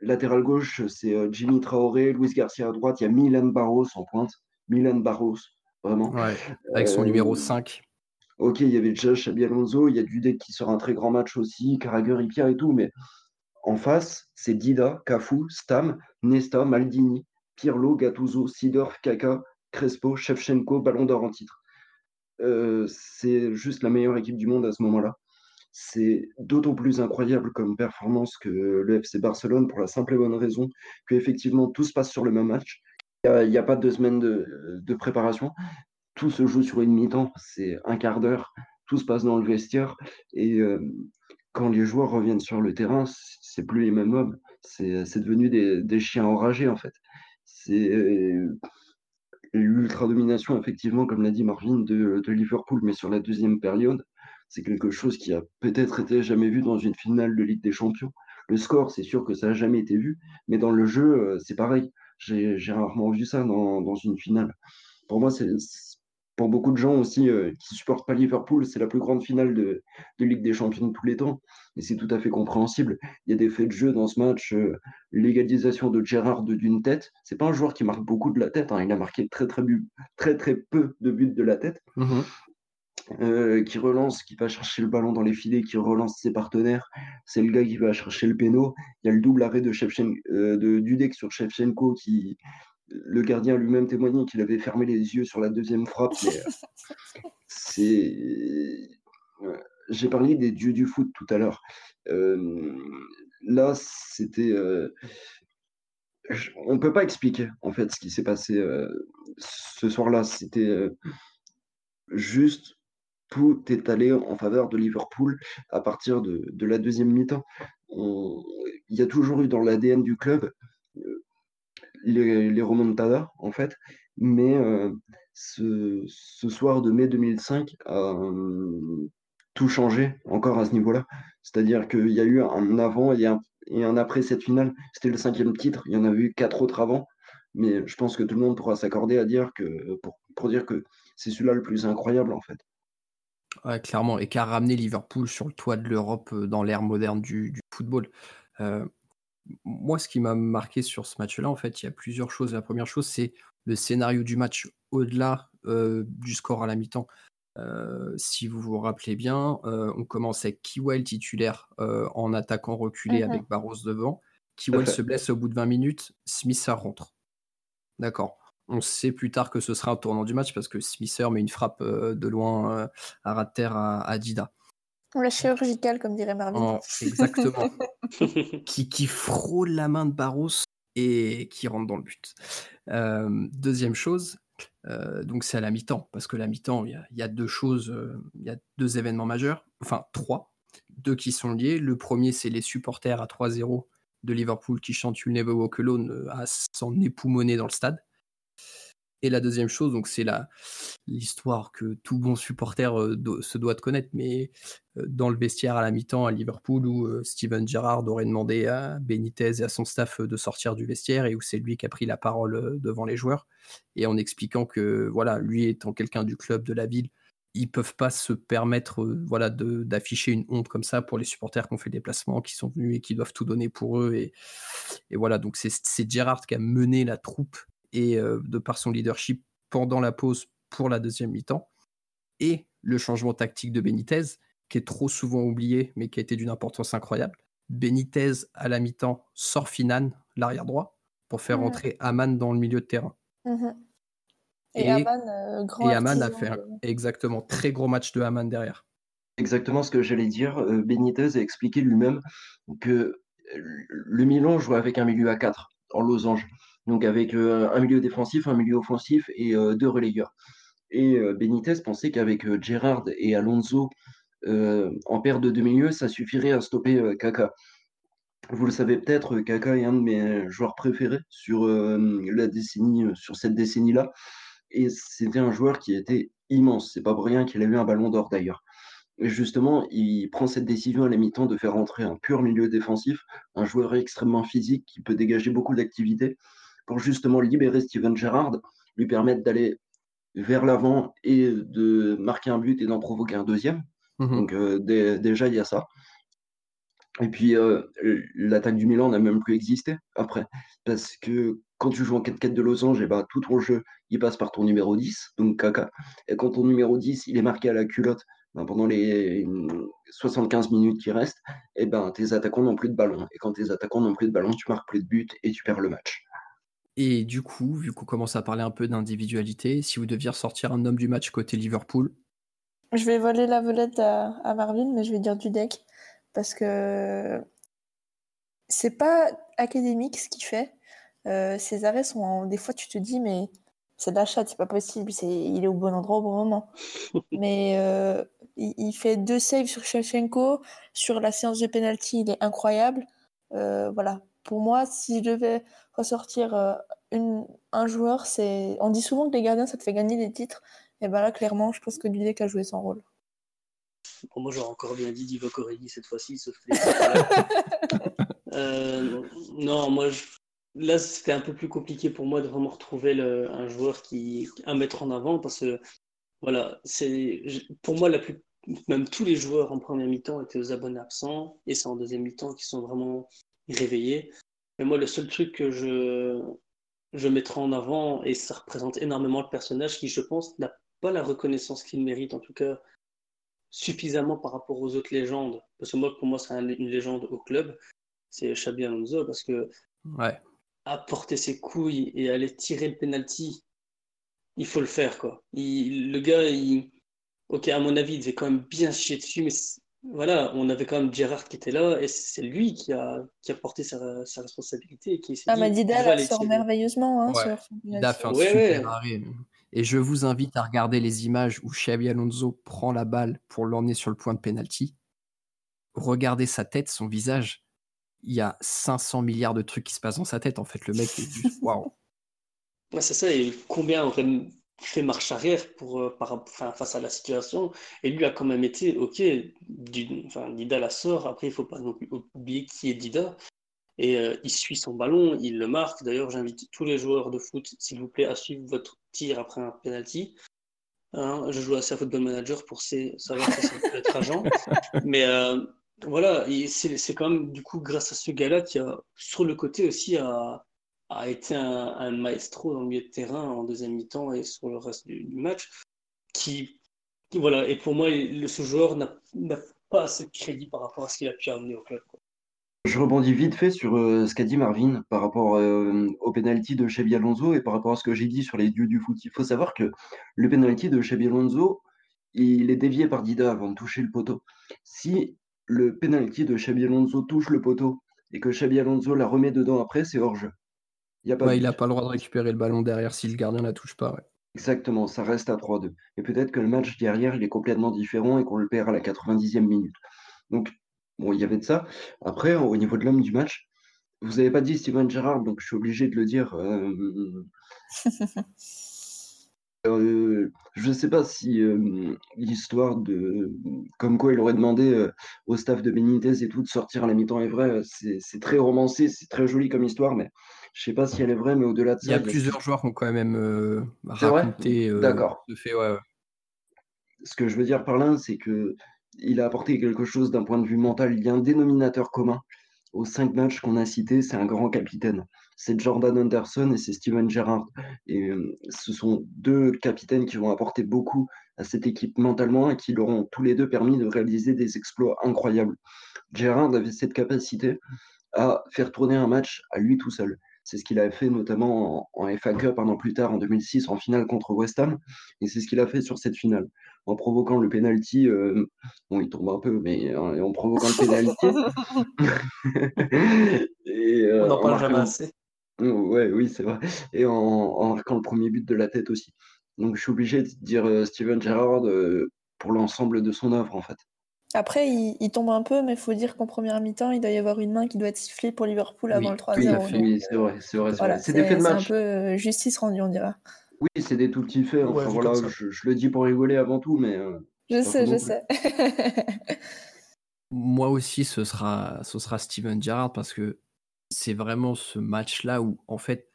Latéral gauche, c'est euh, Jimmy Traoré, Luis Garcia à droite, il y a Milan Barros en pointe. Milan Barros, vraiment. Ouais, avec son Euh, numéro 5. Ok, il y avait déjà Xabi Alonso, il y a Dudek qui sort un très grand match aussi, Carragher, Ipia et tout, mais en face, c'est Dida, Cafu, Stam, Nesta, Maldini, Pirlo, Gattuso, Sidorf, Kaka, Crespo, Shevchenko, Ballon d'Or en titre. Euh, c'est juste la meilleure équipe du monde à ce moment-là. C'est d'autant plus incroyable comme performance que le FC Barcelone pour la simple et bonne raison que effectivement tout se passe sur le même match. Il n'y a, pas deux semaines de, préparation tout se joue sur une mi-temps, c'est un quart d'heure, tout se passe dans le vestiaire. Et euh, quand les joueurs reviennent sur le terrain, c'est plus les mêmes hommes, c'est devenu des, des, chiens enragés en fait. C'est euh, l'ultra-domination, effectivement, comme l'a dit Marvin, de, Liverpool, mais sur la deuxième période, c'est quelque chose qui a peut-être été jamais vu dans une finale de Ligue des Champions. Le score, c'est sûr que ça n'a jamais été vu, mais dans le jeu, c'est pareil. J'ai rarement vu ça dans, une finale. Pour moi, c'est pour beaucoup de gens aussi euh, qui supportent pas Liverpool, c'est la plus grande finale de, Ligue des Champions de tous les temps. Et c'est tout à fait compréhensible. Il y a des faits de jeu dans ce match. Euh, L'égalisation de Gérard d'une tête. C'est pas un joueur qui marque beaucoup de la tête. Hein. Il a marqué très très, peu de buts de la tête. Mm -hmm. Euh, qui relance, qui va chercher le ballon dans les filets, qui relance ses partenaires. C'est le gars qui va chercher le péno. Il y a le double arrêt de, Shevchen, euh, de Dudek sur Shevchenko qui, le gardien lui-même témoignait qu'il avait fermé les yeux sur la deuxième frappe. (laughs) c'est. J'ai parlé des dieux du foot tout à l'heure. Euh, là, c'était. Euh... On ne peut pas expliquer en fait ce qui s'est passé euh, ce soir-là. C'était euh, juste tout est allé en faveur de Liverpool à partir de, la deuxième mi-temps. Il y a toujours eu dans l'ADN du club les, les remontadas, en fait. Mais euh, ce, soir de mai 2005 a tout changé encore à ce niveau-là. C'est-à-dire qu'il y a eu un avant et un, après cette finale. C'était le cinquième titre. Il y en a eu quatre autres avant. Mais je pense que tout le monde pourra s'accorder à dire que pour dire que c'est celui-là le plus incroyable en fait. Ouais, clairement, et qui a ramené Liverpool sur le toit de l'Europe euh, dans l'ère moderne du, du football. Euh, moi, ce qui m'a marqué sur ce match-là, en fait, il y a plusieurs choses. La première chose, c'est le scénario du match au-delà euh, du score à la mi-temps. Euh, si vous vous rappelez bien, on commence avec Kiwell titulaire en attaquant reculé Mhm. avec Barros devant. Kiwell se blesse au bout de 20 minutes, Smith rentre. D'accord. On sait plus tard que ce sera un tournant du match parce que Smither met une frappe euh, de loin euh, à ras de terre à, à Dida. La chirurgicale, comme dirait Marvin. En- exactement. (laughs) qui, qui frôle la main de Barros et qui rentre dans le but. Euh, deuxième chose, euh, donc c'est à la mi-temps, parce que la mi-temps, il y, a- il y a deux choses, euh, il y a deux événements majeurs, enfin trois, deux qui sont liés. Le premier, c'est les supporters à 3-0 de Liverpool qui chantent You'll Never Walk Alone à s'en époumoner dans le stade. Et la deuxième chose, donc c'est l'histoire que tout bon supporter euh, se doit de connaître, mais euh, dans le vestiaire à la mi-temps à Liverpool où euh, Steven Gerrard aurait demandé à Benitez et à son staff de sortir du vestiaire et où c'est lui qui a pris la parole devant les joueurs. Et en expliquant que voilà, lui étant quelqu'un du club de la ville, ils peuvent pas se permettre voilà d'afficher une honte comme ça pour les supporters qui ont fait le déplacement, qui sont venus et qui doivent tout donner pour eux et, et voilà. Donc c'est Gerrard qui a mené la troupe et euh, de par son leadership pendant la pause pour la deuxième mi-temps et le changement tactique de Benitez qui est trop souvent oublié, mais qui a été d'une importance incroyable. Benitez, à la mi-temps, sort Finan, l'arrière droit, pour faire Mhm. rentrer Aman dans le milieu de terrain. Mhm. Et, Et- Aman, euh, grand Et Aman a fait un exactement très gros match de Aman derrière. Exactement ce que j'allais dire. Euh, Benitez a expliqué lui-même que le Milan jouait avec un milieu à 4 en losange. Donc avec euh, un milieu défensif, un milieu offensif et euh, deux relayeurs. Et euh, Benitez pensait qu'avec Gerrard et Alonso en paire de deux milieux, ça suffirait à stopper Kaka. Vous le savez peut-être, Kaka est un de mes joueurs préférés sur la décennie, sur cette décennie-là. Et c'était un joueur qui était immense. C'est pas pour rien qu'il a eu un ballon d'or d'ailleurs. Et justement, il prend cette décision à la mi-temps de faire entrer un pur milieu défensif, un joueur extrêmement physique qui peut dégager beaucoup d'activité pour justement libérer Steven Gerrard, lui permettre d'aller vers l'avant et de marquer un but et d'en provoquer un deuxième. Mhm. Donc euh, dé- déjà, il y a ça. Et puis, euh, l'attaque du Milan n'a même plus existé après. Parce que quand tu joues en 4-4 de losange, et ben, tout ton jeu, il passe par ton numéro 10, donc Kaka. Et quand ton numéro 10, il est marqué à la culotte ben, pendant les 75 minutes qui restent, et ben, tes attaquants n'ont plus de ballon. Et quand tes attaquants n'ont plus de ballon, tu marques plus de but et tu perds le match. Et du coup, vu qu'on commence à parler un peu d'individualité, si vous deviez ressortir un homme du match côté Liverpool, Je vais voler la volette à, à Marvin, mais je vais dire Dudek. Parce que c'est pas académique ce qu'il fait. Euh, ses arrêts sont. en- Des fois, tu te dis, mais c'est de la chatte, c'est pas possible. C'est... Il est au bon endroit au bon moment. (laughs) mais euh, il, il fait deux saves sur Shevchenko. Sur la séance de penalty, il est incroyable. Euh, voilà. Pour moi, si je devais ressortir euh, une, un joueur, c'est. On dit souvent que les gardiens, ça te fait gagner des titres. Et ben là, clairement, je pense que Dudek a joué son rôle. Bon, moi, j'aurais encore bien dit Divock Origi cette fois-ci, sauf que. (laughs) Euh, non, moi, je- là, c'était un peu plus compliqué pour moi de vraiment retrouver le- un joueur qui à mettre en avant parce que, voilà, c'est pour moi, la plus, même tous les joueurs en première mi-temps étaient aux abonnés absents et c'est en deuxième mi-temps qui sont vraiment réveillés. Mais moi, le seul truc que je, je mettrai en avant, et ça représente énormément le personnage qui, je pense, n'a pas la reconnaissance qu'il mérite, en tout cas suffisamment par rapport aux autres légendes. Parce que moi, pour moi, c'est un- une légende au club. C'est Xabi Alonso parce que ouais, apporter ses couilles et aller tirer le penalty, il faut le faire quoi. Il- le gars, il, ok, à mon avis, il devait quand même bien chier dessus, mais voilà, on avait quand même Gerrard qui était là et c'est lui qui a, qui a porté sa, sa responsabilité et qui s'est Ah, mais Dida sort tirer. merveilleusement hein, Ouais. sur son il a fait un Ouais, super ouais. arrêt. Et je vous invite à regarder les images où Xabi Alonso prend la balle pour l'emmener sur le point de penalty. Regardez sa tête, son visage. Il y a 500 milliards de trucs qui se passent dans sa tête. En fait, le mec est juste (laughs) waouh. Ouais, c'est ça, et combien aurait fait marche arrière pour, euh, face à la situation. Et lui a quand même été, ok, Dida la sort. Après, il ne faut pas non plus oublier qui est Dida. Et euh, il suit son ballon, il le marque. D'ailleurs, j'invite tous les joueurs de foot, s'il vous plaît, à suivre votre tir après un penalty. Hein, je joue assez à Football Manager pour savoir si ça peut être agent. Mais euh, voilà, c'est quand même du coup grâce à ce gars-là qui a, sur le côté aussi, a, a été un, maestro dans le milieu de terrain en deuxième mi-temps et sur le reste du, match. Qui, voilà, et pour moi, ce joueur n'a pas assez de crédit par rapport à ce qu'il a pu amener au club. Je rebondis vite fait sur euh, ce qu'a dit Marvin par rapport euh, au penalty de Xabi Alonso et par rapport à ce que j'ai dit sur les dieux du foot. Il faut savoir que le penalty de Xabi Alonso, il est dévié par Dida avant de toucher le poteau. Si le penalty de Xabi Alonso touche le poteau et que Xabi Alonso la remet dedans après, c'est hors jeu. Il n'a pas le droit de récupérer le ballon derrière si le gardien ne la touche pas. Exactement, ça reste à 3-2. Et peut-être que le match derrière, il est complètement différent et qu'on le perd à la 90e minute. Donc, bon, il y avait de ça. Après, au niveau de l'homme du match, vous n'avez pas dit Steven Gerrard, donc je suis obligé de le dire. Euh, (laughs) Euh, je ne sais pas si euh, l'histoire de comme quoi il aurait demandé euh, au staff de Benitez et tout de sortir à la mi-temps est vraie. C'est très romancé, c'est très joli comme histoire, mais je ne sais pas si elle est vraie. Mais au-delà de ça, il y a plusieurs joueurs qui ont quand même raconté. D'accord. Ce que je veux dire par là, c'est que il a apporté quelque chose d'un point de vue mental. Il y a un dénominateur commun aux cinq matchs qu'on a cités. C'est un grand capitaine c'est Jordan Anderson et c'est Steven Gerrard. Et euh, ce sont deux capitaines qui vont apporter beaucoup à cette équipe mentalement et qui leur ont tous les deux permis de réaliser des exploits incroyables. Gerrard avait cette capacité à faire tourner un match à lui tout seul. C'est ce qu'il a fait notamment en, FA Cup un an plus tard, en 2006, en finale contre West Ham. Et c'est ce qu'il a fait sur cette finale. En provoquant le penalty, euh, bon, il tombe un peu, mais euh, en provoquant le penalty. (laughs) On n'en parle jamais assez. Ouais, oui, c'est vrai. Et en, marquant le premier but de la tête aussi. Donc je suis obligé de dire euh, Steven Gerrard euh, pour l'ensemble de son œuvre en fait. Après, il, tombe un peu, mais il faut dire qu'en première mi-temps, il doit y avoir une main qui doit être sifflée pour Liverpool avant le 3-0. Oui, c'est vrai, c'est vrai. c'est des faits de match. C'est un peu euh, justice rendue, on dira. Oui, c'est des tout petits faits. Enfin, voilà, je, le dis pour rigoler avant tout, mais. je sais, je sais. (laughs) Moi aussi, ce sera, ce sera Steven Gerrard parce que c'est vraiment ce match-là où, en fait,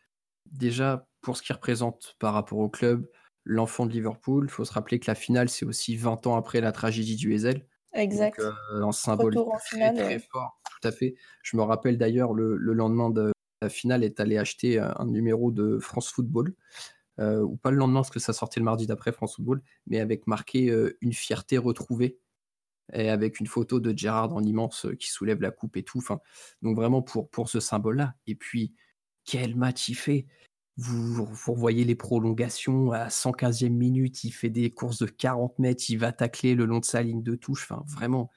déjà, pour ce qu'il représente par rapport au club, l'enfant de Liverpool, il faut se rappeler que la finale, c'est aussi 20 ans après la tragédie du Ezel. Exact. Donc, euh, un symbole très, très fort, tout à fait. Je me rappelle d'ailleurs, le, lendemain de la finale, est allé acheter un, numéro de France Football. Euh, ou pas le lendemain, parce que ça sortait le mardi d'après France Football, mais avec marqué euh, une fierté retrouvée et avec une photo de Gérard en immense euh, qui soulève la coupe et tout. Enfin, donc vraiment pour, pour ce symbole-là. Et puis, quel match il fait vous, vous voyez les prolongations à 115e minute, il fait des courses de 40 mètres, il va tacler le long de sa ligne de touche. Enfin, vraiment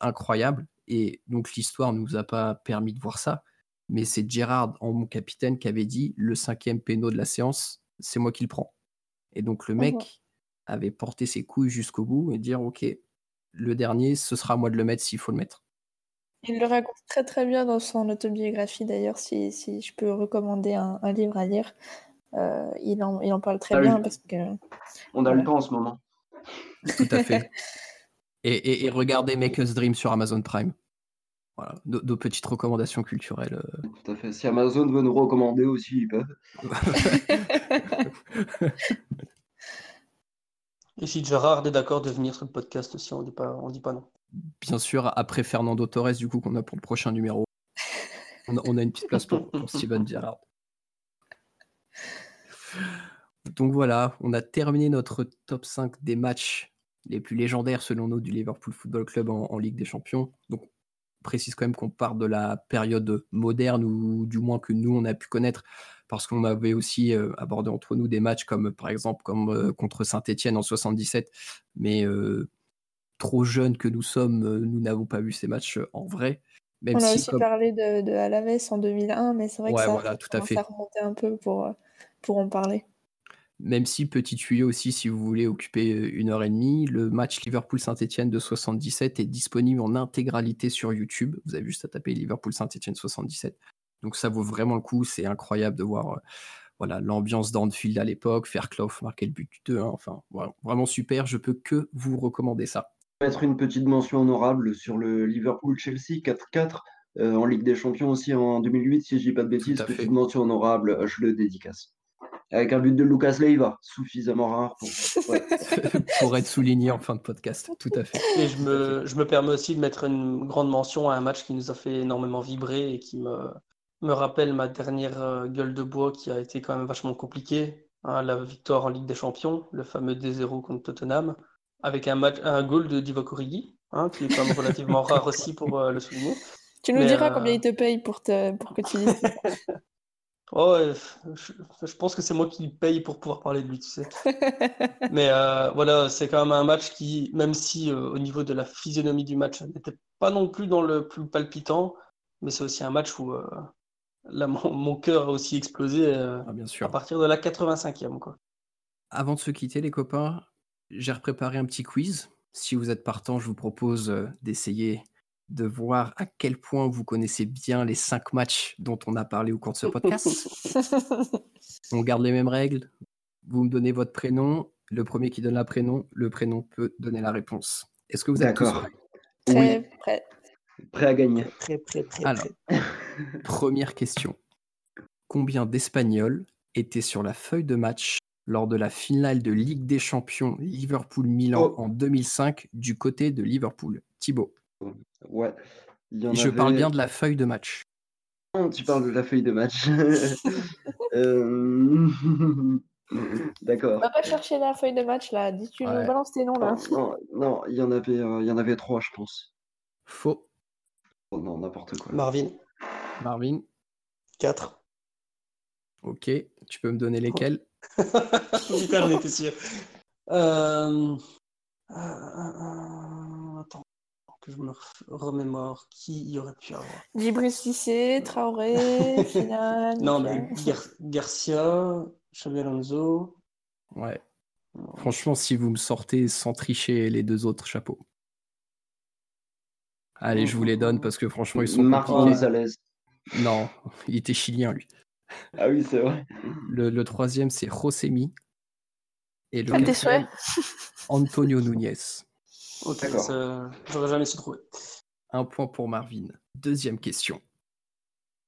incroyable. Et donc l'histoire ne nous a pas permis de voir ça. Mais c'est Gérard, en mon capitaine, qui avait dit le cinquième péno de la séance, c'est moi qui le prends. Et donc le mec avait porté ses couilles jusqu'au bout et dire ok, le dernier, ce sera à moi de le mettre s'il faut le mettre. Il le raconte très très bien dans son autobiographie d'ailleurs, si, si, je peux recommander un, livre à lire. Euh, il, en, il, en, parle très ah bien parce que... On a le temps en ce moment. Tout à fait. (laughs) et, et, regardez Make Us Dream sur Amazon Prime. Voilà, nos, petites recommandations culturelles. Euh. Tout à fait. Si Amazon veut nous recommander aussi, ils peuvent. (laughs) Et si Gérard est d'accord de venir sur le podcast aussi, on dit pas, on dit pas non. Bien sûr, après Fernando Torres, du coup, qu'on a pour le prochain numéro. On a, une petite place pour, Steven Gerrard. Donc voilà, on a terminé notre top 5 des matchs les plus légendaires selon nous du Liverpool Football Club en, Ligue des Champions. Donc on précise quand même qu'on part de la période moderne ou du moins que nous on a pu connaître parce qu'on avait aussi euh, abordé entre nous des matchs comme par exemple comme euh, contre Saint-Etienne en 77, mais euh, trop jeunes que nous sommes, nous n'avons pas vu ces matchs en vrai. Même on a aussi parlé de, de Alaves en 2001, mais c'est vrai que ça, voilà, tout à fait. remonter un peu pour, pour en parler. Même si, petit tuyau aussi, si vous voulez occuper une heure et demie, le match Liverpool-Saint-Etienne de 77 est disponible en intégralité sur YouTube. Vous avez juste à taper Liverpool-Saint-Etienne 77. Donc ça vaut vraiment le coup, c'est incroyable de voir, voilà, l'ambiance d'Anfield à l'époque, Fairclough marquer le but du 2 enfin, voilà, vraiment super. Je peux que vous recommander ça. Mettre une petite mention honorable sur le Liverpool-Chelsea 4-4 euh, en Ligue des Champions aussi en 2008, si je dis pas de bêtises. Petite mention honorable, je le dédicace. Avec un but de Lucas Leiva, suffisamment rare pour, (laughs) pour être souligné en fin de podcast. Tout à fait. Et je me, je me, permets aussi de mettre une grande mention à un match qui nous a fait énormément vibrer et qui me, me rappelle ma dernière euh, gueule de bois qui a été quand même vachement compliquée. Hein, la victoire en Ligue des Champions, le fameux D0 contre Tottenham, avec un, match, un goal de Divock Origi, hein, qui est quand même relativement rare aussi pour euh, le souligner. Tu nous diras euh, combien il te paye pour, te, pour que tu dises (laughs) Oh, je, pense que c'est moi qui paye pour pouvoir parler de lui, tu sais. (laughs) Mais euh, voilà, c'est quand même un match qui, même si euh, au niveau de la physionomie du match, n'était pas non plus dans le plus palpitant, mais c'est aussi un match où euh, là, mon, cœur a aussi explosé ah, bien sûr. à partir de la 85e. Quoi. Avant de se quitter, les copains, j'ai préparé un petit quiz. Si vous êtes partant, je vous propose d'essayer de voir à quel point vous connaissez bien les cinq matchs dont on a parlé au cours de ce podcast. (laughs) on garde les mêmes règles. Vous me donnez votre prénom. Le premier qui donne la prénom, le prénom peut donner la réponse. Est-ce que vous êtes d'accord oui. prêt. Prêt à gagner. Prêt, prêt, prêt. Alors, première question. Combien d'Espagnols étaient sur la feuille de match lors de la finale de Ligue des Champions Liverpool-Milan oh. en 2005 du côté de Liverpool Thibaut Ouais. je parle bien de la feuille de match. tu parles de la feuille de match. (laughs) Euh, (laughs) d'accord. On va pas chercher la feuille de match là. Dis-tu nous balances tes noms là. Non, non, il y en avait, euh, il y en avait trois, je pense. Faux. Oh, non, n'importe quoi. Marvin. Marvin. 4. Ok, tu peux me donner lesquels? Putain, on était sûr. Euh... Attends que je me remémore qui y aurait pu avoir. Djibril Cissé, Traoré, (laughs) Finan. Non, mais Garcia, Xabi Alonso. Ouais. Franchement, si vous me sortez sans tricher les deux autres chapeaux. Allez, je vous les donne parce que franchement, ils sont. Marc Gonzalez. Non, il était chilien, lui. Ah oui, c'est vrai. Le, troisième, c'est Josemi. Et le quatrième, Antonio Núñez. Ok, j'aurais jamais su trouver. Un point pour Marvin. Deuxième question.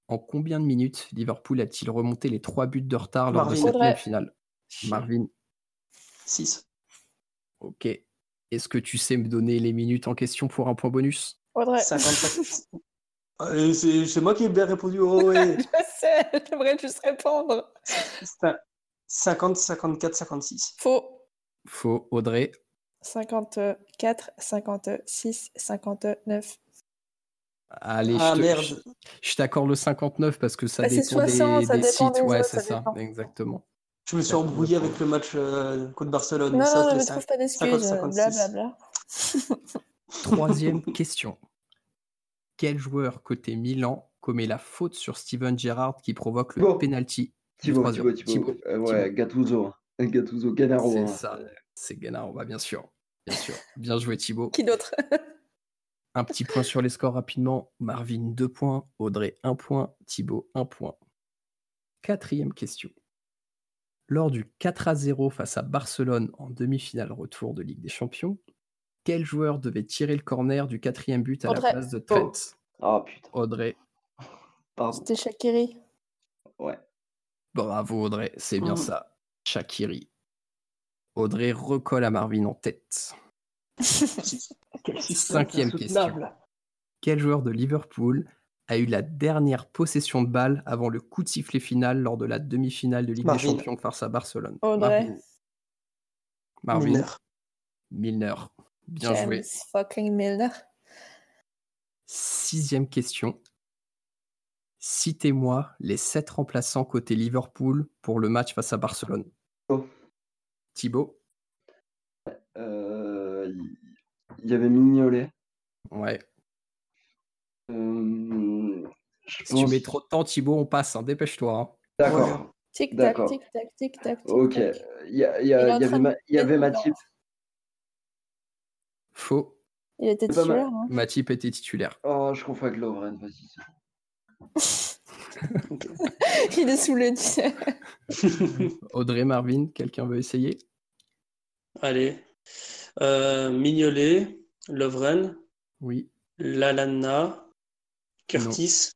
En combien de minutes Liverpool a-t-il remonté les trois buts de retard lors de cette finale Marvin 6. Ok. Est-ce que tu sais me donner les minutes en question pour un point bonus? Audrey. 55. (laughs) c'est moi qui ai bien répondu. Oh, ouais. (laughs) je sais, (laughs) j'aimerais juste répondre. 50, 54, 56. Faux. Faux. Audrey 54, 56, 59. Allez, ah, je, merde. je, t'accorde le 59 parce que ça bah, dépend 60, des, ça des sites. ouais, c'est ça, exactement. Je me suis embrouillé avec le match euh, contre Barcelone. Non, ça, non, ne trouve pas d'excuses. Blablabla. (laughs) Troisième question. Quel joueur côté Milan commet la faute sur Steven Gerrard qui provoque le penalty Thibaut, Thibaut, Thibaut. Euh, ouais, Gattuso. Gattuso, Gennaro. C'est hein. ça. C'est Gennaro, bah bien sûr. Bien sûr. Bien joué Thibaut. Qui d'autre? (laughs) Un petit point sur les scores rapidement. Marvin, 2 points. Audrey, 1 point. Thibaut, 1 point. Quatrième question. Lors du 4 à 0 face à Barcelone en demi-finale retour de Ligue des Champions, quel joueur devait tirer le corner du quatrième but à la place de Trent? Oh. putain. Audrey. C'était Shakiri. Ouais. Bravo Audrey, c'est bien mm. ça. Shakiri. Audrey recolle à Marvin en tête. (laughs) Cinquième question. Quel joueur de Liverpool a eu la dernière possession de balle avant le coup de sifflet final lors de la demi-finale de Ligue des Champions face à Barcelone? Audrey. Marvin. Milner. Milner. Bien James joué. fucking Milner. Sixième question. Citez-moi les sept remplaçants côté Liverpool pour le match face à Barcelone. Oh. Thibaut euh, Il y avait Mignolet. Ouais. Euh, si tu mets trop de temps, Thibaut, on passe. Hein. Dépêche-toi. Hein. D'accord. Tic-tac, tic-tac, tic-tac. Ok. Il y, avait, Matip. Faux. Il était titulaire. Hein. Matip était titulaire. Oh, je confonds avec Lovren, vas-y. (laughs) Il est sous le ciel. (laughs) Audrey, Marvin, quelqu'un veut essayer? Allez. Euh, Mignolet, Lovren, Oui. Lalana, Curtis?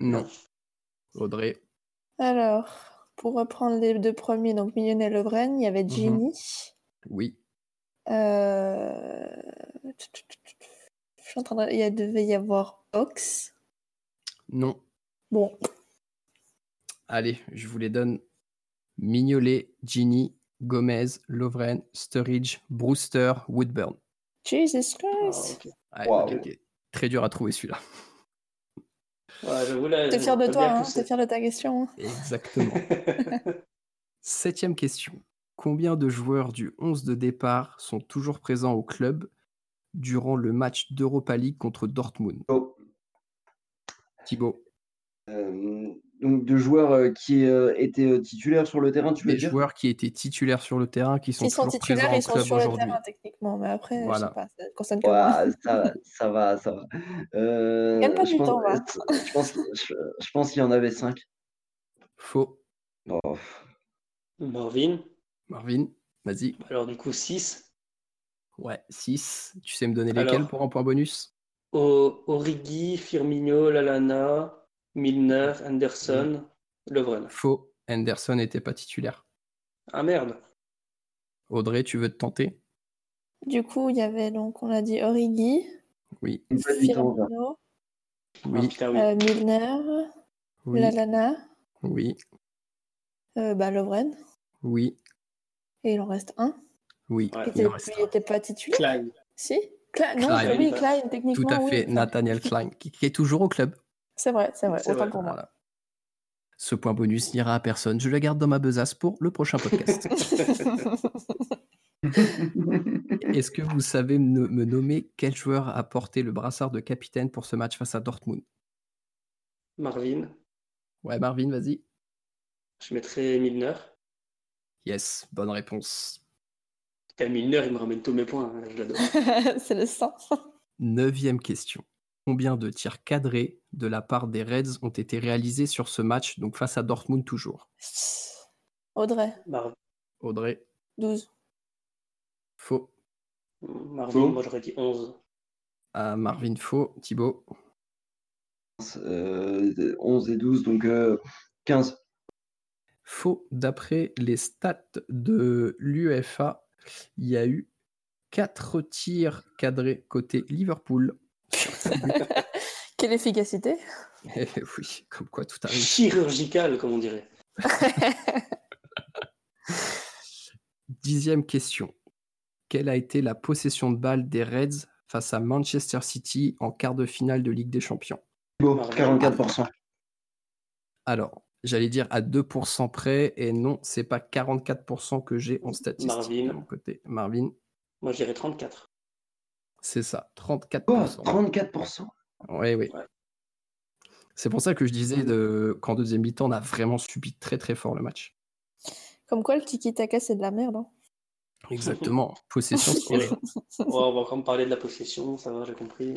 Non. Audrey. Alors, pour reprendre les deux premiers, donc Millionnaire Lovren, il y avait Mhm. Ginny. Oui. Euh, Je suis en train de... Il y devait y avoir Ox. Non. Bon, Allez, je vous les donne. Mignolet, Ginny, Gomez, Lovren, Sturridge, Brewster, Woodburn. Jesus Ah, Christ. ok. Ouais, Wow. ok, ok. Très dur à trouver celui-là. Ouais, T'es fier de toi, hein. T'es fier de ta question. hein Exactement. (laughs) Septième question. Combien de joueurs du 11 de départ sont toujours présents au club durant le match d'Europa League contre Dortmund? Oh, Thibaut, donc de joueurs euh, qui euh, étaient euh, titulaires sur le terrain, tu veux dire? joueurs qui étaient titulaires sur le terrain, qui sont S'ils sont toujours titulaires, présents ils sont club sur le aujourd'hui. terrain techniquement, mais après, Voilà. je sais pas, ça concerne que moi. Ça, ça va, ça va. Euh, Gagne pas je du pense, temps, va. (laughs) je pense, je, je pense qu'il y en avait cinq. Faux. Oh, Marvin? Marvin, vas-y. Alors, du coup, 6. Ouais, 6. Tu sais me donner Alors. lesquels pour un point bonus? Origi, Firmino, Lalana, Milner, Anderson, Lovren. Faux. Henderson n'était pas titulaire. Ah merde. Audrey, tu veux te tenter? Du coup, il y avait donc, on a dit Origi, Oui. Firmino, Ah, Oui. oui. euh, Milner, Oui. Lalana, Oui. euh, bah, Lovren, Oui. et il en reste un. Oui. Ouais. Il était, en reste il était pas titulaire? Klein. Si? Cla- Non, Klein. oui, Klein, techniquement. Tout à oui. fait. Nathaniel Klein, qui, qui est toujours au club. C'est vrai, c'est vrai, C'est autant vrai, pour moi. Voilà. Ce point bonus n'ira à personne. Je le garde dans ma besace pour le prochain podcast. (laughs) Est-ce que vous savez me, me nommer quel joueur a porté le brassard de capitaine pour ce match face à Dortmund? Marvin. Ouais, Marvin, vas-y. Je mettrais Milner. Yes, bonne réponse. Putain, Milner, il me ramène tous mes points. hein, Je l'adore. (laughs) c'est le sang. Neuvième question. Combien de tirs cadrés de la part des Reds ont été réalisés sur ce match, donc face à Dortmund toujours? Audrey, Mar- Audrey, 12. faux. Marvin, Faux. moi j'aurais dit 11. Ah, Marvin, faux. Thibaut, Euh, 11 et 12, donc euh, 15. faux. D'après les stats de l'UEFA, il y a eu 4 tirs cadrés côté Liverpool. (laughs) Quelle efficacité Eh oui, comme quoi tout arrive. Chirurgical, comme on dirait. (laughs) Dixième question. Quelle a été la possession de balle des Reds face à Manchester City en quart de finale de Ligue des Champions? Beau, Marvin. 44%. Alors, j'allais dire à 2% près, et non, c'est pas 44% que j'ai en statistique Marvin. de mon côté. Marvin, Moi je dirais 34. C'est ça, Oh, 34%. 34%. Oui, oui. Ouais. C'est pour ça que je disais de... qu'en deuxième mi-temps, on a vraiment subi très très fort le match. Comme quoi, le tiki-taka, c'est de la merde. hein. Exactement. (laughs) Possession. (laughs) Ouais, on va encore me parler de la possession, ça va, j'ai compris.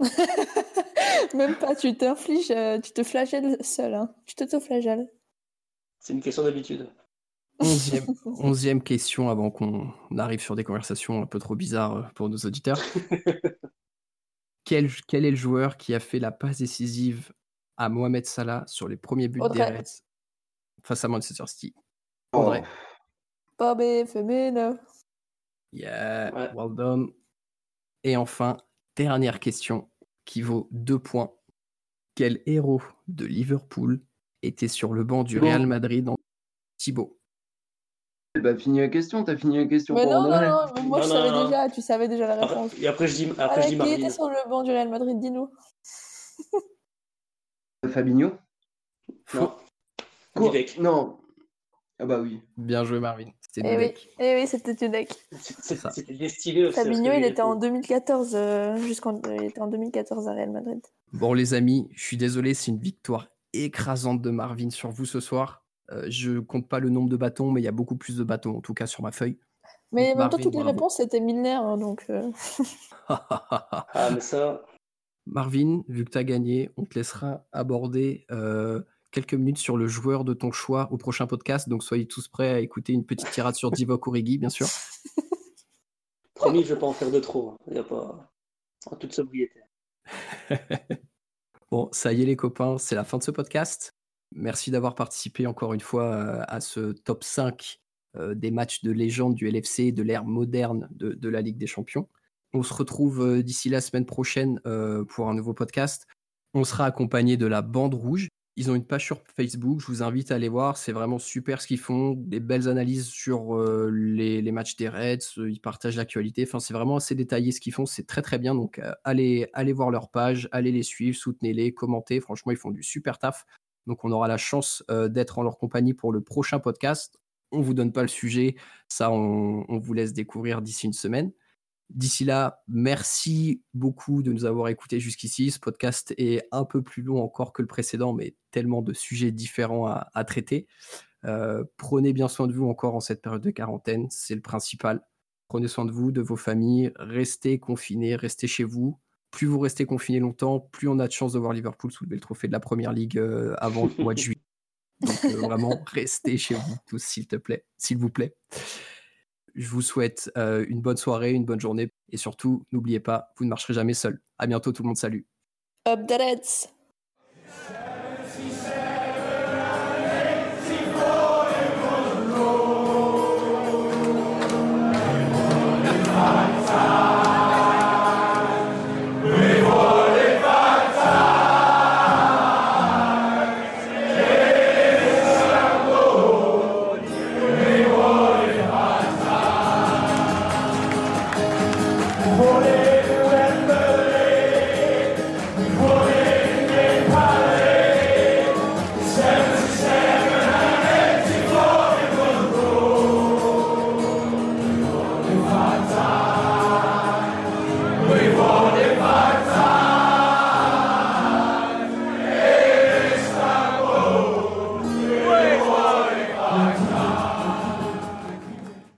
(laughs) Même pas, tu t'infliges, euh, tu te flagelles seul. Hein. Tu t'auto-flagelles. C'est une question d'habitude. Onzième, onzième question avant qu'on arrive sur des conversations un peu trop bizarres euh, pour nos auditeurs. (laughs) quel, quel est le joueur qui a fait la passe décisive à Mohamed Salah sur les premiers buts Audrey. des Reds face à Manchester City? Oh, Audrey. Bobby. Yeah, Ouais. well done. Et enfin, dernière question qui vaut deux points. Quel héros de Liverpool était sur le banc du. Real Madrid en Thibaut? Bah, fini la question, t'as fini la question Mais pour non, non, non, mais moi Non, je non, savais non. déjà, tu savais déjà la réponse. Après- et après je dis, après, Avec je dis qui était sur le banc du Real Madrid, dis-nous. Fabinho Non. Quoi Didek. Non. Ah bah oui. Bien joué Marvin. C'était Eh oui, Dudek. eh oui c'était ça. C'était destiné aussi. Fabinho, il était en 2014, euh, jusqu'en, il était en 2014 à Real Madrid. Bon les amis, je suis désolé, c'est une victoire écrasante de Marvin sur vous ce soir. Euh, je compte pas le nombre de bâtons, mais il y a beaucoup plus de bâtons en tout cas sur ma feuille. Mais en même temps, Marvin, toutes les réponses c'était Milner, hein, donc. euh, (laughs) Ah, mais ça, Marvin, vu que tu as gagné, on te laissera aborder euh, quelques minutes sur le joueur de ton choix au prochain podcast. Donc soyez tous prêts à écouter une petite tirade sur Divock Origi, bien sûr. (laughs) Promis, je ne vais pas en faire de trop. Hein. Il n'y a pas en toute sobriété. (laughs) bon, ça y est les copains, c'est la fin de ce podcast. Merci d'avoir participé encore une fois euh, à ce top 5 euh, des matchs de légende du LFC, de l'ère moderne de, la Ligue des Champions. On se retrouve euh, d'ici la semaine prochaine pour un nouveau podcast. On sera accompagné de la bande rouge. Ils ont une page sur Facebook, je vous invite à aller voir, c'est vraiment super ce qu'ils font, des belles analyses sur les, matchs des Reds, ils partagent l'actualité, c'est vraiment assez détaillé ce qu'ils font, c'est très très bien, donc allez, allez voir leur page, allez les suivre, soutenez-les, commentez, franchement ils font du super taf. Donc on aura la chance euh, d'être en leur compagnie pour le prochain podcast. On ne vous donne pas le sujet, ça on, vous laisse découvrir d'ici une semaine. D'ici là, merci beaucoup de nous avoir écoutés jusqu'ici. Ce podcast est un peu plus long encore que le précédent, mais tellement de sujets différents à, traiter. Euh, prenez bien soin de vous encore en cette période de quarantaine, c'est le principal. Prenez soin de vous, de vos familles, restez confinés, restez chez vous plus vous restez confiné longtemps, plus on a de chances de voir Liverpool soulever le trophée de la première ligue euh, avant le mois de juillet. Donc euh, vraiment, (laughs) restez chez vous tous, s'il te plaît, s'il vous plaît. Je vous souhaite euh, une bonne soirée, une bonne journée, et surtout, n'oubliez pas, vous ne marcherez jamais seul. À bientôt, tout le monde. Salut. Up the Reds.